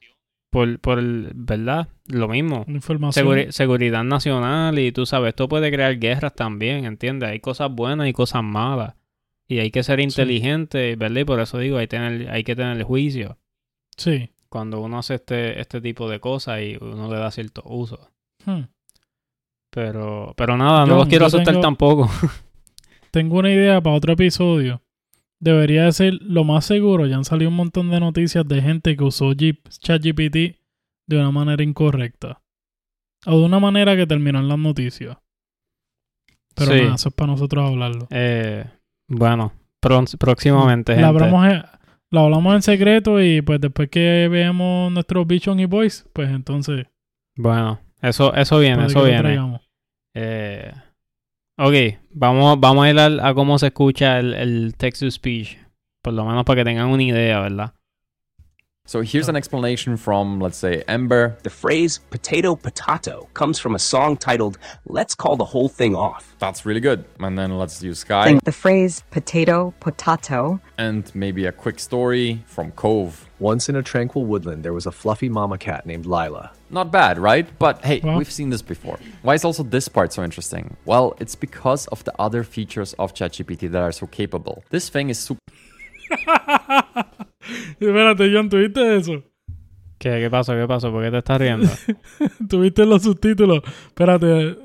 por, por el, ¿verdad? Lo mismo. Información. Seguri- seguridad nacional y tú sabes, esto puede crear guerras también, ¿entiendes? Hay cosas buenas y cosas malas. Y hay que ser inteligente, ¿verdad? Y por eso digo, hay, tener, hay que tener juicio Sí. cuando uno hace este, este tipo de cosas y uno le da cierto uso. Hmm. Pero, pero nada, no los quiero asustar tengo- tampoco. Tengo una idea para otro episodio. Debería de ser lo más seguro. Ya han salido un montón de noticias de gente que usó ChatGPT de una manera incorrecta. O de una manera que terminó en las noticias. Pero Sí. nada, eso es para nosotros hablarlo. Eh, bueno, próximamente, La hablamos, en, lo hablamos en secreto y pues después que veamos nuestros Vision y Boys, pues entonces. Bueno, eso, eso viene, eso viene. Eh, ok, vamos, vamos a ir al- a, cómo se escucha el, el text to speech. Por lo menos para que tengan una idea, ¿verdad? So here's an explanation from, let's say, Ember. The phrase potato potato comes from a song titled Let's Call the Whole Thing Off. That's really good. And then let's use Sky. The phrase potato, potato, And maybe a quick story from Cove. Once in a tranquil woodland, there was a fluffy mama cat named Lila. Not bad, right? But hey, Well- we've seen this before. Why is also this part so interesting? Well, it's because of the other features of ChatGPT that are so capable. This thing is super Espérate, John, ¿tuviste eso? ¿Qué, qué pasó? ¿Qué pasó? ¿Por qué te estás riendo? ¿Tuviste los subtítulos? Espérate.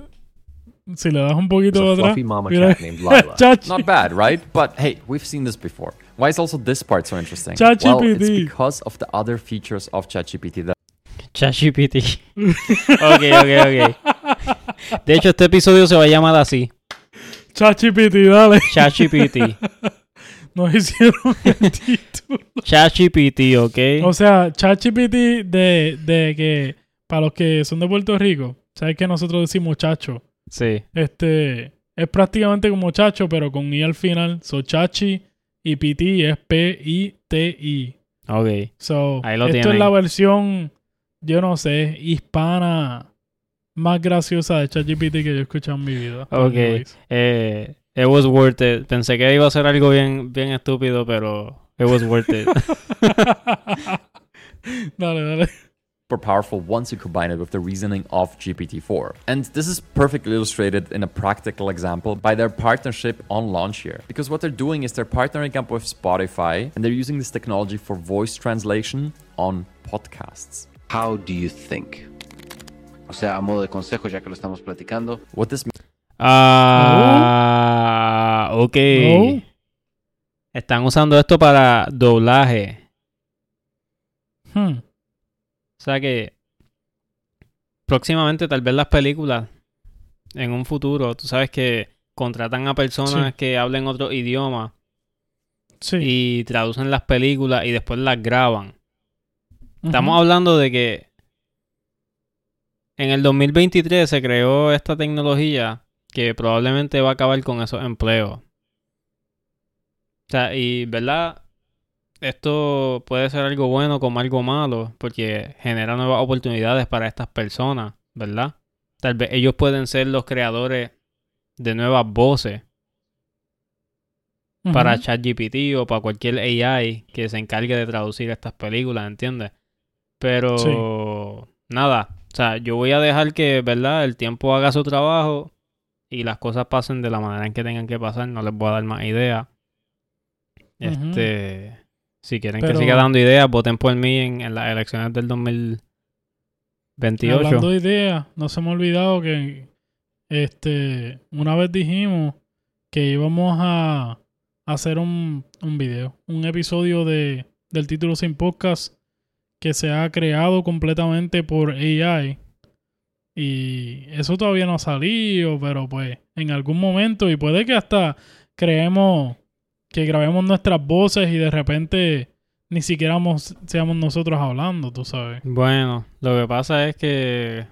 Si le das un poquito a atrás. mama mira. cat named Lila. Not bad, right? But hey, we've seen this before. Why is also this part so interesting? ChatGPT. Well, it's because of the other features of ChatGPT that ChatGPT. ok, ok, ok. De hecho, este episodio se va a llamar así. ChatGPT, dale. ChatGPT. Nos hicieron el título. ChatGPT, ok. O sea, ChatGPT de, de que, para los que son de Puerto Rico, sabes que nosotros decimos chacho. Sí. Este, es prácticamente como chacho, pero con i al final. So, chachi y PT es P-I-T-I. Ok. So, Ahí lo esto tienen. es la versión, yo no sé, hispana más graciosa de ChatGPT que yo he escuchado en mi vida. Ok. Eh, it was worth it. Pensé que iba a ser algo bien, bien estúpido, pero it was worth it. dale, dale. Super powerful once you combine it with the reasoning of GPT-4. And this is perfectly illustrated in a practical example by their partnership on launch here. Because what they're doing is they're partnering up with Spotify and they're using this technology for voice translation on podcasts. How do you think? O sea, a modo de consejo, ya que lo estamos platicando. What this Ah, ok. No. Están usando esto para doblaje. Hmm. O sea que próximamente tal vez las películas en un futuro, tú sabes que contratan a personas Sí. que hablen otro idioma Sí. y traducen las películas y después las graban. Estamos hablando de que en el 2023 se creó esta tecnología que probablemente va a acabar con esos empleos. O sea, y verdad, esto puede ser algo bueno como algo malo, porque genera nuevas oportunidades para estas personas, ¿verdad? Tal vez ellos pueden ser los creadores de nuevas voces para ChatGPT o para cualquier AI que se encargue de traducir estas películas, ¿entiendes? Pero Sí. nada, o sea, yo voy a dejar que, ¿verdad? El tiempo haga su trabajo y las cosas pasen de la manera en que tengan que pasar, no les voy a dar más ideas. Ujú. Este, si quieren Pero- que siga dando ideas, voten por mí en, en las elecciones del 2028. Hablando de ideas, no se me ha olvidado que este una vez dijimos que íbamos a hacer un, un video, un episodio de, del título sin podcast que se ha creado completamente por AI. Y eso todavía no ha salido, pero pues en algún momento, y puede que hasta creemos que grabemos nuestras voces y de repente ni siquiera mos- seamos nosotros hablando, tú sabes. Bueno, lo que pasa es que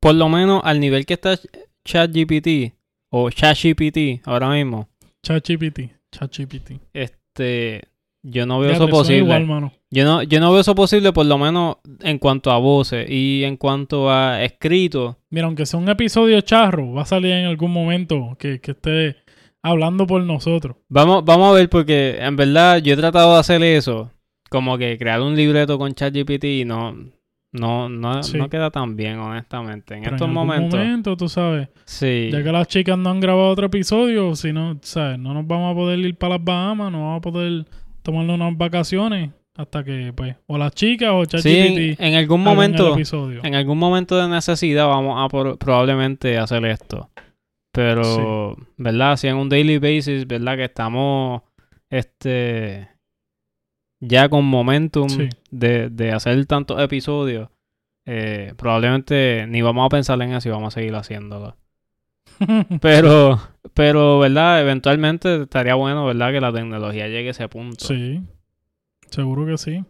por lo menos al nivel que está ChatGPT o ChatGPT ahora mismo, ChatGPT, ChatGPT. este yo no veo Ya, eso posible. igual, mano. Yo no yo no veo eso posible por lo menos en cuanto a voces y en cuanto a escrito. Mira, aunque sea un episodio charro, va a salir en algún momento que, que esté hablando por nosotros. Vamos vamos a ver porque en verdad yo he tratado de hacer eso, como que crear un libreto con ChatGPT y no no no, Sí. no queda tan bien honestamente en Pero estos en algún momentos. momento, tú sabes, Sí. ya que las chicas no han grabado otro episodio, si no, sabes, no nos vamos a poder ir para las Bahamas, no vamos a poder tomarnos unas vacaciones hasta que, pues, o las chicas o Sí, ChatGPT en, en algún el momento, episodio. en algún momento de necesidad vamos a por- probablemente hacer esto. Pero, ¿verdad? Si en un daily basis, ¿verdad? Que estamos, este, ya con momentum Sí. de, de hacer tantos episodios, eh, probablemente ni vamos a pensar en eso y vamos a seguir haciéndolo. Pero, pero, ¿verdad? Eventualmente estaría bueno, ¿verdad? Que la tecnología llegue a ese punto. Sí, seguro que sí.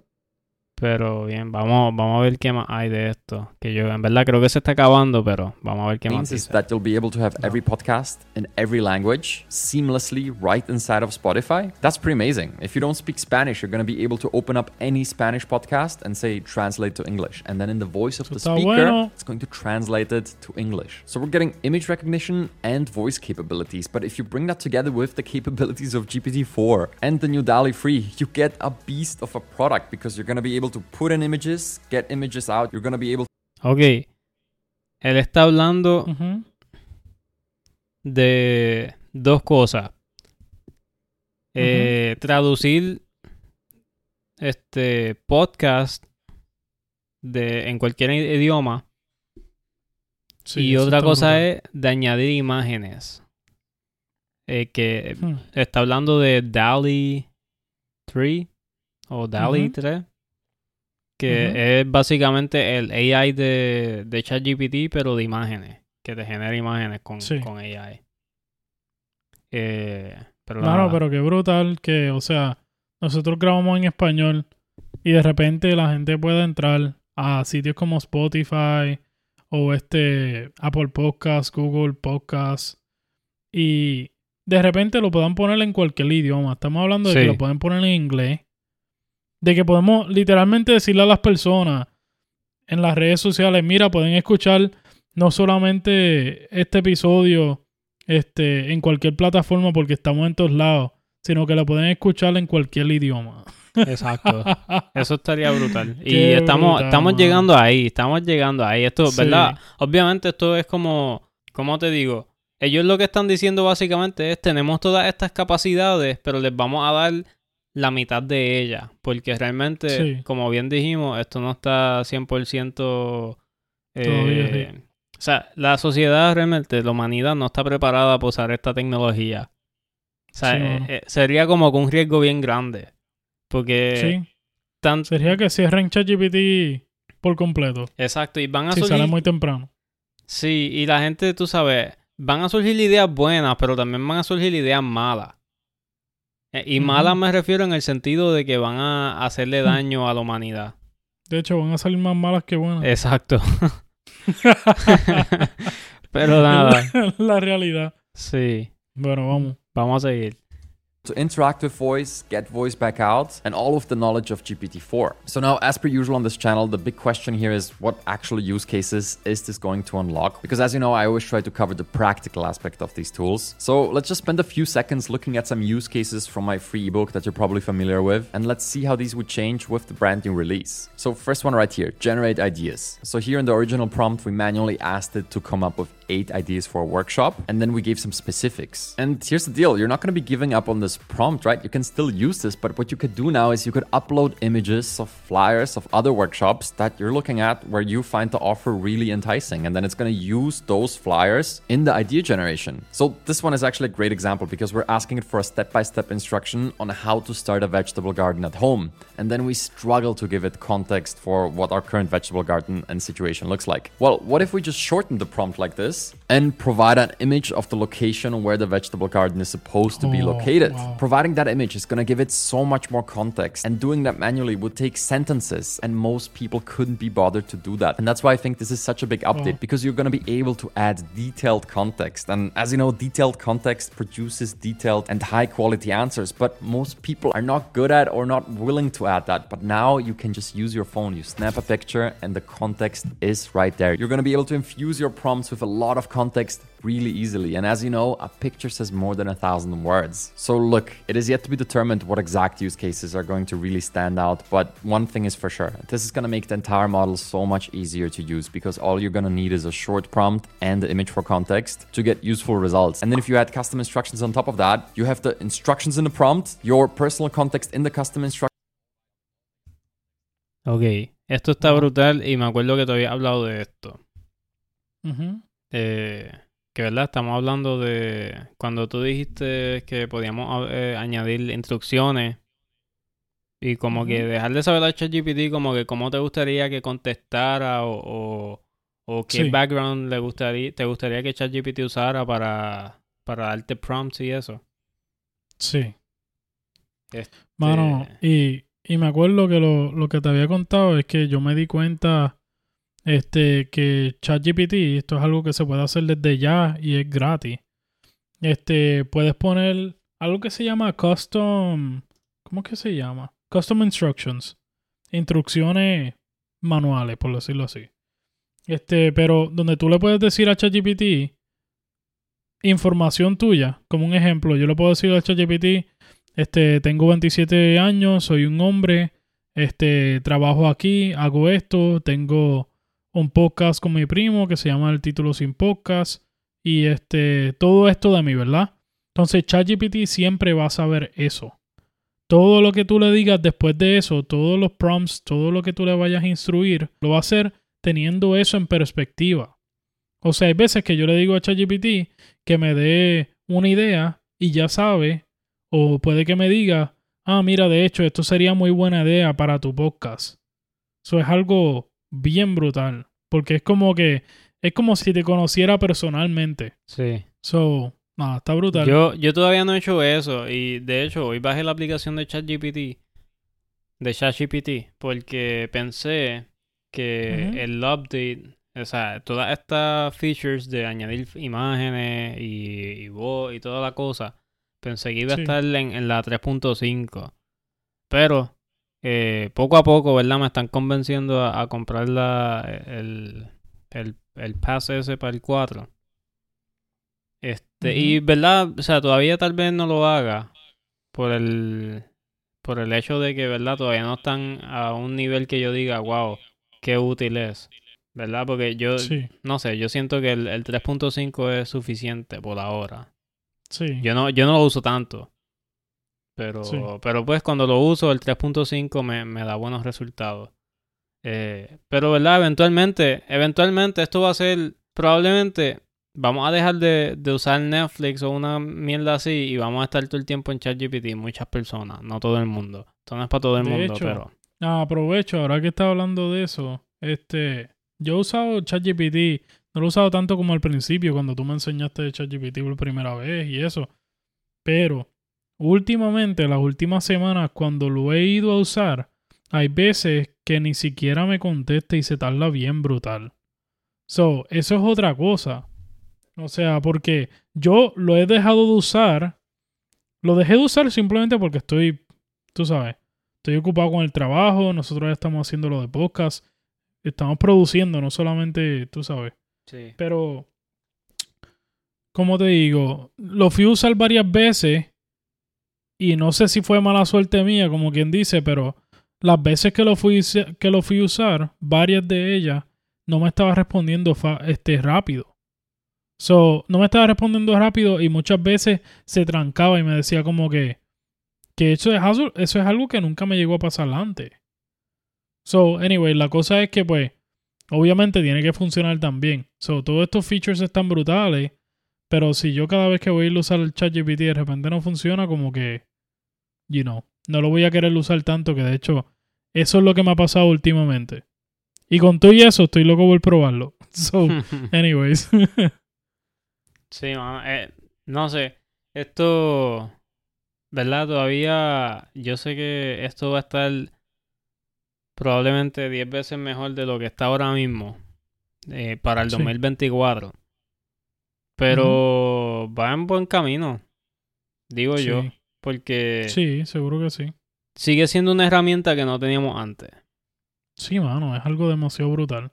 Pero bien, vamos, vamos a ver qué más hay de esto. Que yo en verdad creo que se está acabando, pero vamos a ver qué más means is that you'll be able to have every podcast in every language seamlessly right inside of Spotify. That's pretty amazing. If you don't speak Spanish, you're going to be able to open up any Spanish podcast and say translate to English. And then in the voice of Eso the speaker, bueno. it's going to translate it to English. So we're getting image recognition and voice capabilities. But if you bring that together with the capabilities of GPT-4 and the new DALI 3, you get a beast of a product because you're going to be able to put in images, get images out. You're going to be able Ok. Él está hablando Ujú. de dos cosas. Eh, Traducir este podcast de, en cualquier idioma. Sí, y otra cosa brutal. es de añadir imágenes. Eh, que Hmm. está hablando de DALI 3 o DALI Ujú. 3. Que es básicamente el AI de, de ChatGPT, pero de imágenes. Que te genera imágenes con, Sí. con AI. Eh, pero Claro, pero qué brutal que, o sea, nosotros grabamos en español y de repente la gente puede entrar a sitios como Spotify o este Apple Podcasts, Google Podcasts y de repente lo puedan poner en cualquier idioma. Estamos hablando de Sí. que lo pueden poner en inglés. De que podemos literalmente decirle a las personas en las redes sociales, mira, pueden escuchar no solamente este episodio este, en cualquier plataforma porque estamos en todos lados, sino que lo pueden escuchar en cualquier idioma. Exacto. Eso estaría brutal. Y Qué estamos, brutal, estamos llegando ahí, estamos llegando ahí. Esto, Sí. ¿verdad? Obviamente esto es como, ¿cómo te digo? Ellos lo que están diciendo básicamente es, tenemos todas estas capacidades, pero les vamos a dar la mitad de ellas. Porque realmente, Sí. como bien dijimos, esto no está 100%... eh, Todavía sí. O sea, la sociedad realmente, la humanidad no está preparada para usar esta tecnología. O sea, Sí, eh, eh, sería como que un riesgo bien grande. Porque sí, tan, sería que cierren ChatGPT por completo. Exacto, y van a Si surgir. sale muy temprano. Sí, y la gente, tú sabes, van a surgir ideas buenas, pero también van a surgir ideas malas. Eh, Y Ujú. malas me refiero en el sentido de que van a hacerle Hmm. daño a la humanidad. De hecho, van a salir más malas que buenas. Exacto. pero nada, la realidad. sí, Bueno, vamos. vamos a seguir. To interact with voice, get voice back out, and all of the knowledge of GPT-4. So now, as per usual on this channel, the big question here is what actual use cases is this going to unlock? Because as you know, I always try to cover the practical aspect of these tools. So let's just spend a few seconds looking at some use cases from my free ebook that you're probably familiar with, and let's see how these would change with the brand new release. So first one right here, generate ideas. So here in the original prompt, we manually asked it to come up with eight ideas for a workshop, and then we gave some specifics. And here's the deal, you're not gonna be giving up on this prompt, right? You can still use this, but what you could do now is you could upload images of flyers of other workshops that you're looking at where you find the offer really enticing, and then it's gonna use those flyers in the idea generation. So this one is actually a great example because we're asking it for a step-by-step instruction on how to start a vegetable garden at home. And then we struggle to give it context for what our current vegetable garden and situation looks like. Well, what if we just shorten the prompt like this and provide an image of the location where the vegetable garden is supposed to be Oh, located? wow. Providing that image is going to give it so much more context, and doing that manually would take sentences, and most people couldn't be bothered to do that. And that's why I think this is such a big oh. update Wow. because you're going to be able to add detailed context. And as you know, detailed context produces detailed and high quality answers, but most people are not good at or not willing to add that. But now you can just use your phone, you snap a picture, and the context is right there. You're going to be able to infuse your prompts with a lot of context really easily. And as you know, a picture says more than a thousand words. So look, it is yet to be determined what exact use cases are going to really stand out, but one thing is for sure. This is going to make the entire model so much easier to use because all you're going to need is a short prompt and the image for context to get useful results. And then if you add custom instructions on top of that, you have the instructions in the prompt, your personal context in the custom instructions. Ok, esto está brutal y me acuerdo que te había hablado de esto. Ujú. Eh, que verdad, estamos hablando de cuando tú dijiste que podíamos eh, añadir instrucciones y como que Ujú. dejar de saber a ChatGPT como que cómo te gustaría que contestara o, o, o qué Sí. background le gustaría, te gustaría que ChatGPT usara para, para darte prompts y eso. Sí. Este, Mano, y, y me acuerdo que lo, lo que te había contado es que yo me di cuenta este, que ChatGPT, esto es algo que se puede hacer desde ya y es gratis. Este, puedes poner algo que se llama custom, ¿cómo que se llama? Custom instructions. Instrucciones manuales, por decirlo así. Este, pero donde tú le puedes decir a ChatGPT información tuya, como un ejemplo, yo le puedo decir a ChatGPT, este, tengo 27 años, soy un hombre, este, trabajo aquí, hago esto, tengo un podcast con mi primo que se llama El título sin podcast y este, todo esto de mí, ¿verdad? Entonces ChatGPT siempre va a saber eso. Todo lo que tú le digas después de eso, todos los prompts, todo lo que tú le vayas a instruir, lo va a hacer teniendo eso en perspectiva. O sea, hay veces que yo le digo a ChatGPT que me dé una idea y ya sabe, o puede que me diga, ah, mira, de hecho, esto sería muy buena idea para tu podcast. Eso es algo bien brutal, porque es como que, es como si te conociera personalmente. Sí. So, nada, está brutal. Yo, yo todavía no he hecho eso y de hecho hoy bajé la aplicación de ChatGPT de ChatGPT porque pensé que el update, o sea, todas estas features de añadir imágenes y, y voz y toda la cosa, pensé que iba Sí. a estar en, en la 3.5. Pero eh, poco a poco, ¿verdad? Me están convenciendo a, a comprar la, el, el, el pass ese para el 4. Este, y verdad, o sea, todavía tal vez no lo haga por el por el hecho de que, verdad, todavía no están a un nivel que yo diga, wow, qué útil es. ¿Verdad? Porque yo, Sí, no sé, yo siento que el, el 3.5 es suficiente por ahora. sí. Yo no, yo no lo uso tanto. Pero, Sí. pero pues cuando lo uso, el 3.5 me, me da buenos resultados. Eh, pero, ¿verdad? Eventualmente, eventualmente esto va a ser, probablemente, vamos a dejar de, de usar Netflix o una mierda así y vamos a estar todo el tiempo en ChatGPT, muchas personas, no todo el mundo. Esto no es para todo el De mundo, hecho, pero... Aprovecho, ahora que estás hablando de eso, este, yo he usado ChatGPT, no lo he usado tanto como al principio, cuando tú me enseñaste ChatGPT por primera vez y eso, pero últimamente, las últimas semanas, cuando lo he ido a usar, hay veces que ni siquiera me contesta y se tarda bien brutal. So, eso es otra cosa. O sea, porque yo lo he dejado de usar, lo dejé de usar simplemente porque estoy, tú sabes, Estoy ocupado con el trabajo, nosotros ya estamos haciendo lo de podcast, estamos produciendo, no solamente, tú sabes. Sí. Pero, como te digo, lo fui a usar varias veces y no sé si fue mala suerte mía, como quien dice, pero las veces que lo fui, que lo fui a usar, varias de ellas, no me estaba respondiendo este, rápido. So, no me estaba respondiendo rápido y muchas veces se trancaba y me decía como que, que eso es, eso es algo que nunca me llegó a pasar antes. So, anyway, la cosa es que pues, obviamente tiene que funcionar también. So, todos estos features están brutales, pero si yo cada vez que voy a ir a usar el ChatGPT de repente no funciona, como que, you know, no lo voy a querer usar tanto que de hecho, eso es lo que me ha pasado últimamente. Y con todo y eso, estoy loco por probarlo. So, anyways. Sí, mano, eh, no sé, esto, ¿verdad? Todavía yo sé que esto va a estar probablemente 10 veces mejor de lo que está ahora mismo eh, para el Sí. 2024. Pero va en buen camino, digo yo, Sí. Porque sí, seguro que sí. sigue siendo una herramienta que no teníamos antes. Sí, mano, es algo demasiado brutal.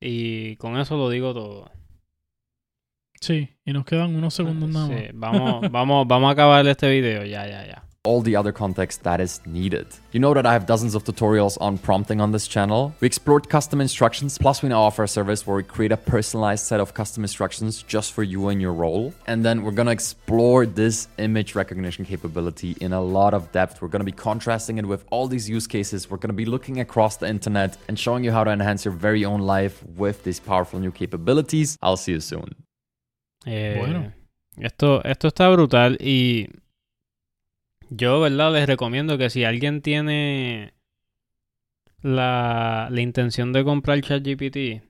Y con eso lo digo todo. Sí, y nos quedan unos segundos nada más. Sí, vamos, vamos, vamos a acabar este video, ya, ya, ya. All the other context that is needed. You know that I have dozens of tutorials on prompting on this channel. We explored custom instructions, plus we now offer a service where we create a personalized set of custom instructions just for you and your role. And then we're gonna explore this image recognition capability in a lot of depth. We're gonna be contrasting it with all these use cases. We're gonna be looking across the internet and showing you how to enhance your very own life with these powerful new capabilities. I'll see you soon. Eh, Bueno. Esto, esto está brutal y yo, ¿verdad? Les recomiendo que si alguien tiene la, la intención de comprar ChatGPT,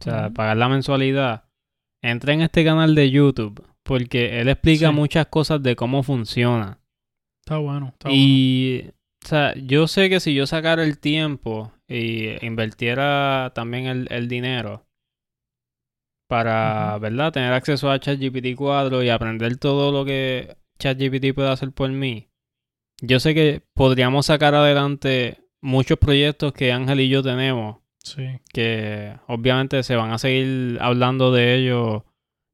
o sea, pagar la mensualidad, entra en este canal de YouTube porque él explica Sí. muchas cosas de cómo funciona. Está bueno. Está bueno. Y, o sea, yo sé que si yo sacara el tiempo y invirtiera también el, el dinero para. ¿verdad? Tener acceso a ChatGPT 4 y aprender todo lo que ChatGPT puede hacer por mí. Yo sé que podríamos sacar adelante muchos proyectos que Ángel y yo tenemos, Sí. que obviamente se van a seguir hablando de ellos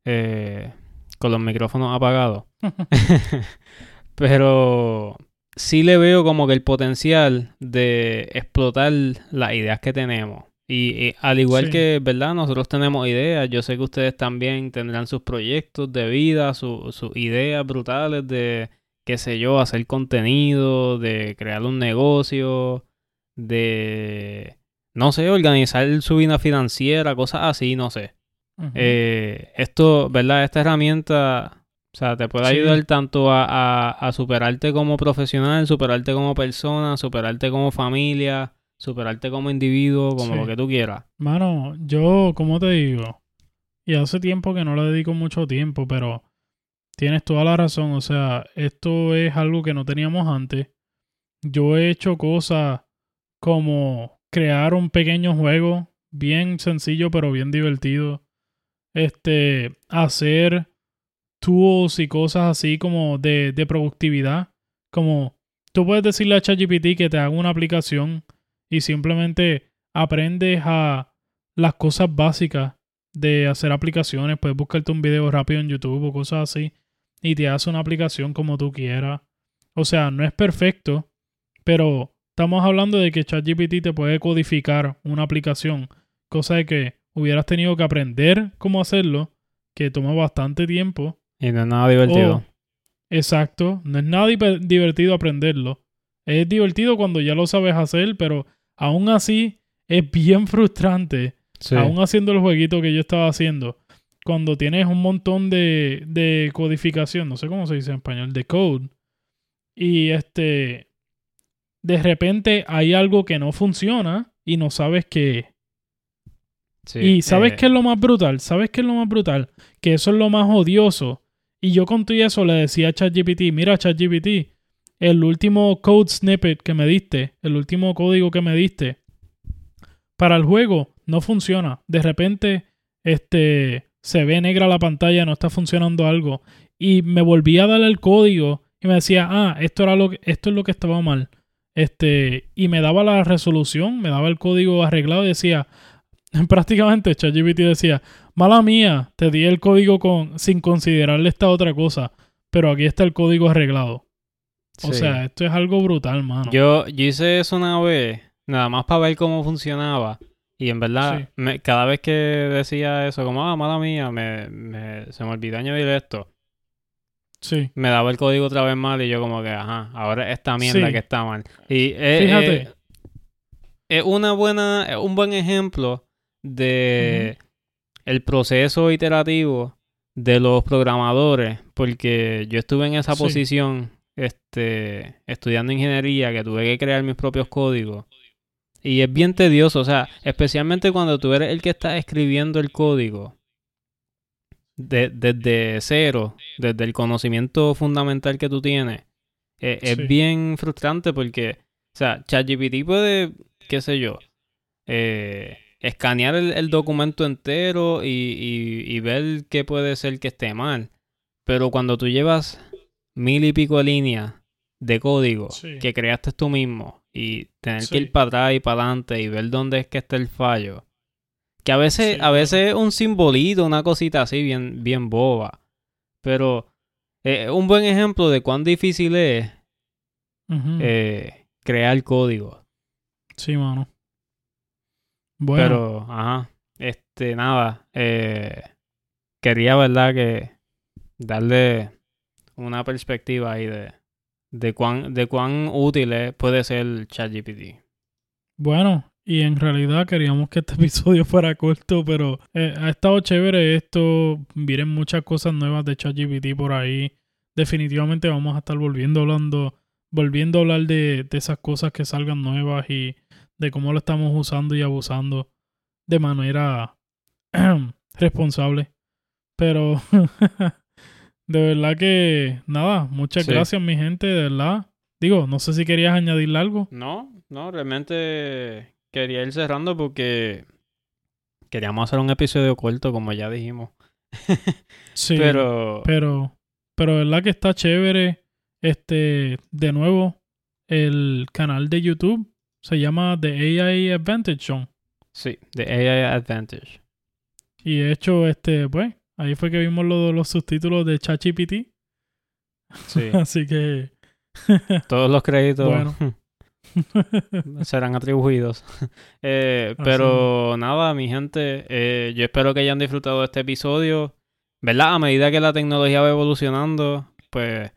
eh, con los micrófonos apagados. Pero sí le veo como que el potencial de explotar las ideas que tenemos. Y, y al igual Sí. que, ¿verdad? Nosotros tenemos ideas. Yo sé que ustedes también tendrán sus proyectos de vida, su- sus ideas brutales de, qué sé yo, hacer contenido, de crear un negocio, de, no sé, organizar su vida financiera, cosas así, no sé. Eh, esto, ¿verdad? Esta herramienta, o sea, te puede Sí. ayudar tanto a, a- a superarte como profesional, superarte como persona, superarte como familia, superarte como individuo, como Sí. lo que tú quieras. Mano, yo, como te digo, y hace tiempo que no le dedico mucho tiempo, pero tienes toda la razón. O sea, esto es algo que no teníamos antes. Yo he hecho cosas como crear un pequeño juego bien sencillo pero bien divertido. Este, hacer tools y cosas así como de, de productividad. Como tú puedes decirle a ChatGPT que te haga una aplicación y simplemente aprendes a las cosas básicas de hacer aplicaciones. Puedes buscarte un video rápido en YouTube o cosas así y te hace una aplicación como tú quieras. O sea, no es perfecto, pero estamos hablando de que ChatGPT te puede codificar una aplicación, cosa de que hubieras tenido que aprender cómo hacerlo, que toma bastante tiempo. Y no es nada divertido. Oh, exacto, no es nada diver- divertido aprenderlo. Es divertido cuando ya lo sabes hacer, pero aún así es bien frustrante, Sí. aún haciendo el jueguito que yo estaba haciendo. Cuando tienes un montón de, de codificación, no sé cómo se dice en español, de code, y este, de repente hay algo que no funciona y no sabes qué es. Sí, Y ¿sabes eh, qué es lo más brutal? ¿Sabes qué es lo más brutal? Que eso es lo más odioso. Y yo con todo eso le decía a ChatGPT, mira ChatGPT, el último code snippet que me diste, el último código que me diste, para el juego no funciona. De repente, este, se ve negra la pantalla, no está funcionando algo. Y me volví a dar el código y me decía, ah, esto, era lo que, esto es lo que estaba mal. Este, y me daba la resolución, me daba el código arreglado y decía, prácticamente ChatGPT decía, mala mía, te di el código con, sin considerarle esta otra cosa, pero aquí está el código arreglado. O sí. sea, esto es algo brutal, mano. Yo, yo hice eso una vez, nada más para ver cómo funcionaba. Y en verdad, Sí. me- cada vez que decía eso, como, ah, mala mía, me, me- se me olvidó añadir esto, Sí, me daba el código otra vez mal y yo como que, ajá, ahora es esta mierda Sí. que está mal. Y eh, Fíjate. eh, es una buena, es un buen ejemplo de el proceso iterativo de los programadores, porque yo estuve en esa Sí. posición, este, estudiando ingeniería, que tuve que crear mis propios códigos. Y es bien tedioso, o sea, especialmente cuando tú eres el que está escribiendo el código de- desde cero, desde el conocimiento fundamental que tú tienes. eh, es bien frustrante porque, o sea, ChatGPT puede, qué sé yo, eh, escanear el, el documento entero y, y- y ver qué puede ser que esté mal. Pero cuando tú llevas mil y pico de líneas de código Sí. que creaste tú mismo y tener Sí. que ir para atrás y para adelante y ver dónde es que está el fallo. Que a veces, Sí, a veces es un simbolito, una cosita así bien, bien boba. Pero es un buen ejemplo de cuán difícil es eh, crear código. sí, mano. Bueno, Pero, ajá, este, nada, eh, quería, ¿verdad? Que darle una perspectiva ahí de, de cuán, de cuán útil puede ser ChatGPT. Bueno, y en realidad queríamos que este episodio fuera corto, pero eh, ha estado chévere esto. Vienen muchas cosas nuevas de ChatGPT por ahí. Definitivamente vamos a estar volviendo hablando, volviendo a hablar de, de esas cosas que salgan nuevas y de cómo lo estamos usando y abusando de manera responsable. Pero de verdad que nada, muchas Sí. gracias mi gente, de verdad. Digo, no sé si querías añadirle algo. No, no, realmente quería ir cerrando porque queríamos hacer un episodio corto, como ya dijimos. Sí, Pero, pero pero de verdad que está chévere. Este, de nuevo, el canal de YouTube se llama The AI Advantage Show. sí, de AI Advantage. Y de hecho, este, pues, ahí fue que vimos lo- los subtítulos de ChatGPT. Sí, Así que, todos los créditos Bueno. serán atribuidos. Eh, pero nada, mi gente, eh, yo espero que hayan disfrutado de este episodio. ¿Verdad? A medida que la tecnología va evolucionando, pues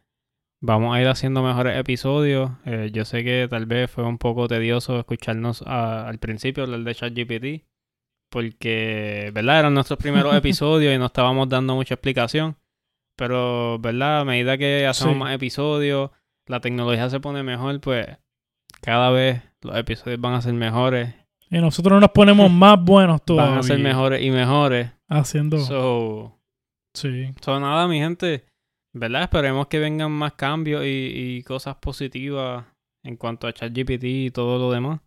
vamos a ir haciendo mejores episodios. Eh, yo sé que tal vez fue un poco tedioso escucharnos a- al principio hablar de ChatGPT, porque, ¿verdad? Eran nuestros primeros episodios y no estábamos dando mucha explicación. Pero, ¿verdad? A medida que hacemos Sí. más episodios, la tecnología se pone mejor, pues cada vez los episodios van a ser mejores, y nosotros nos ponemos más buenos todavía. van a ser mejores y mejores. Haciendo, So, sí. so, nada, mi gente, ¿verdad? Esperemos que vengan más cambios y, y cosas positivas en cuanto a ChatGPT y todo lo demás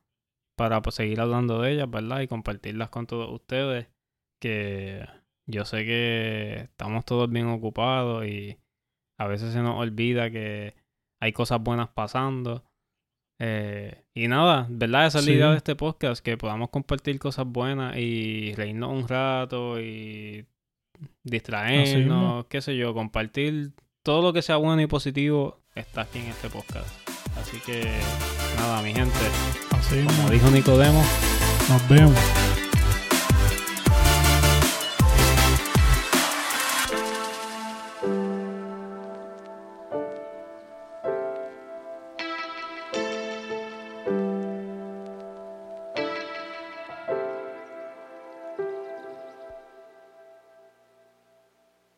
para pues, seguir hablando de ellas, ¿verdad? Y compartirlas con todos ustedes, que yo sé que estamos todos bien ocupados y a veces se nos olvida que hay cosas buenas pasando. Eh, y nada, ¿verdad? Esa es la idea de este podcast, que podamos compartir cosas buenas y reírnos un rato y distraernos, qué sé yo, compartir todo lo que sea bueno y positivo está aquí en este podcast. Así que nada, mi gente, Así como dijo Nicodemo, Nos vemos.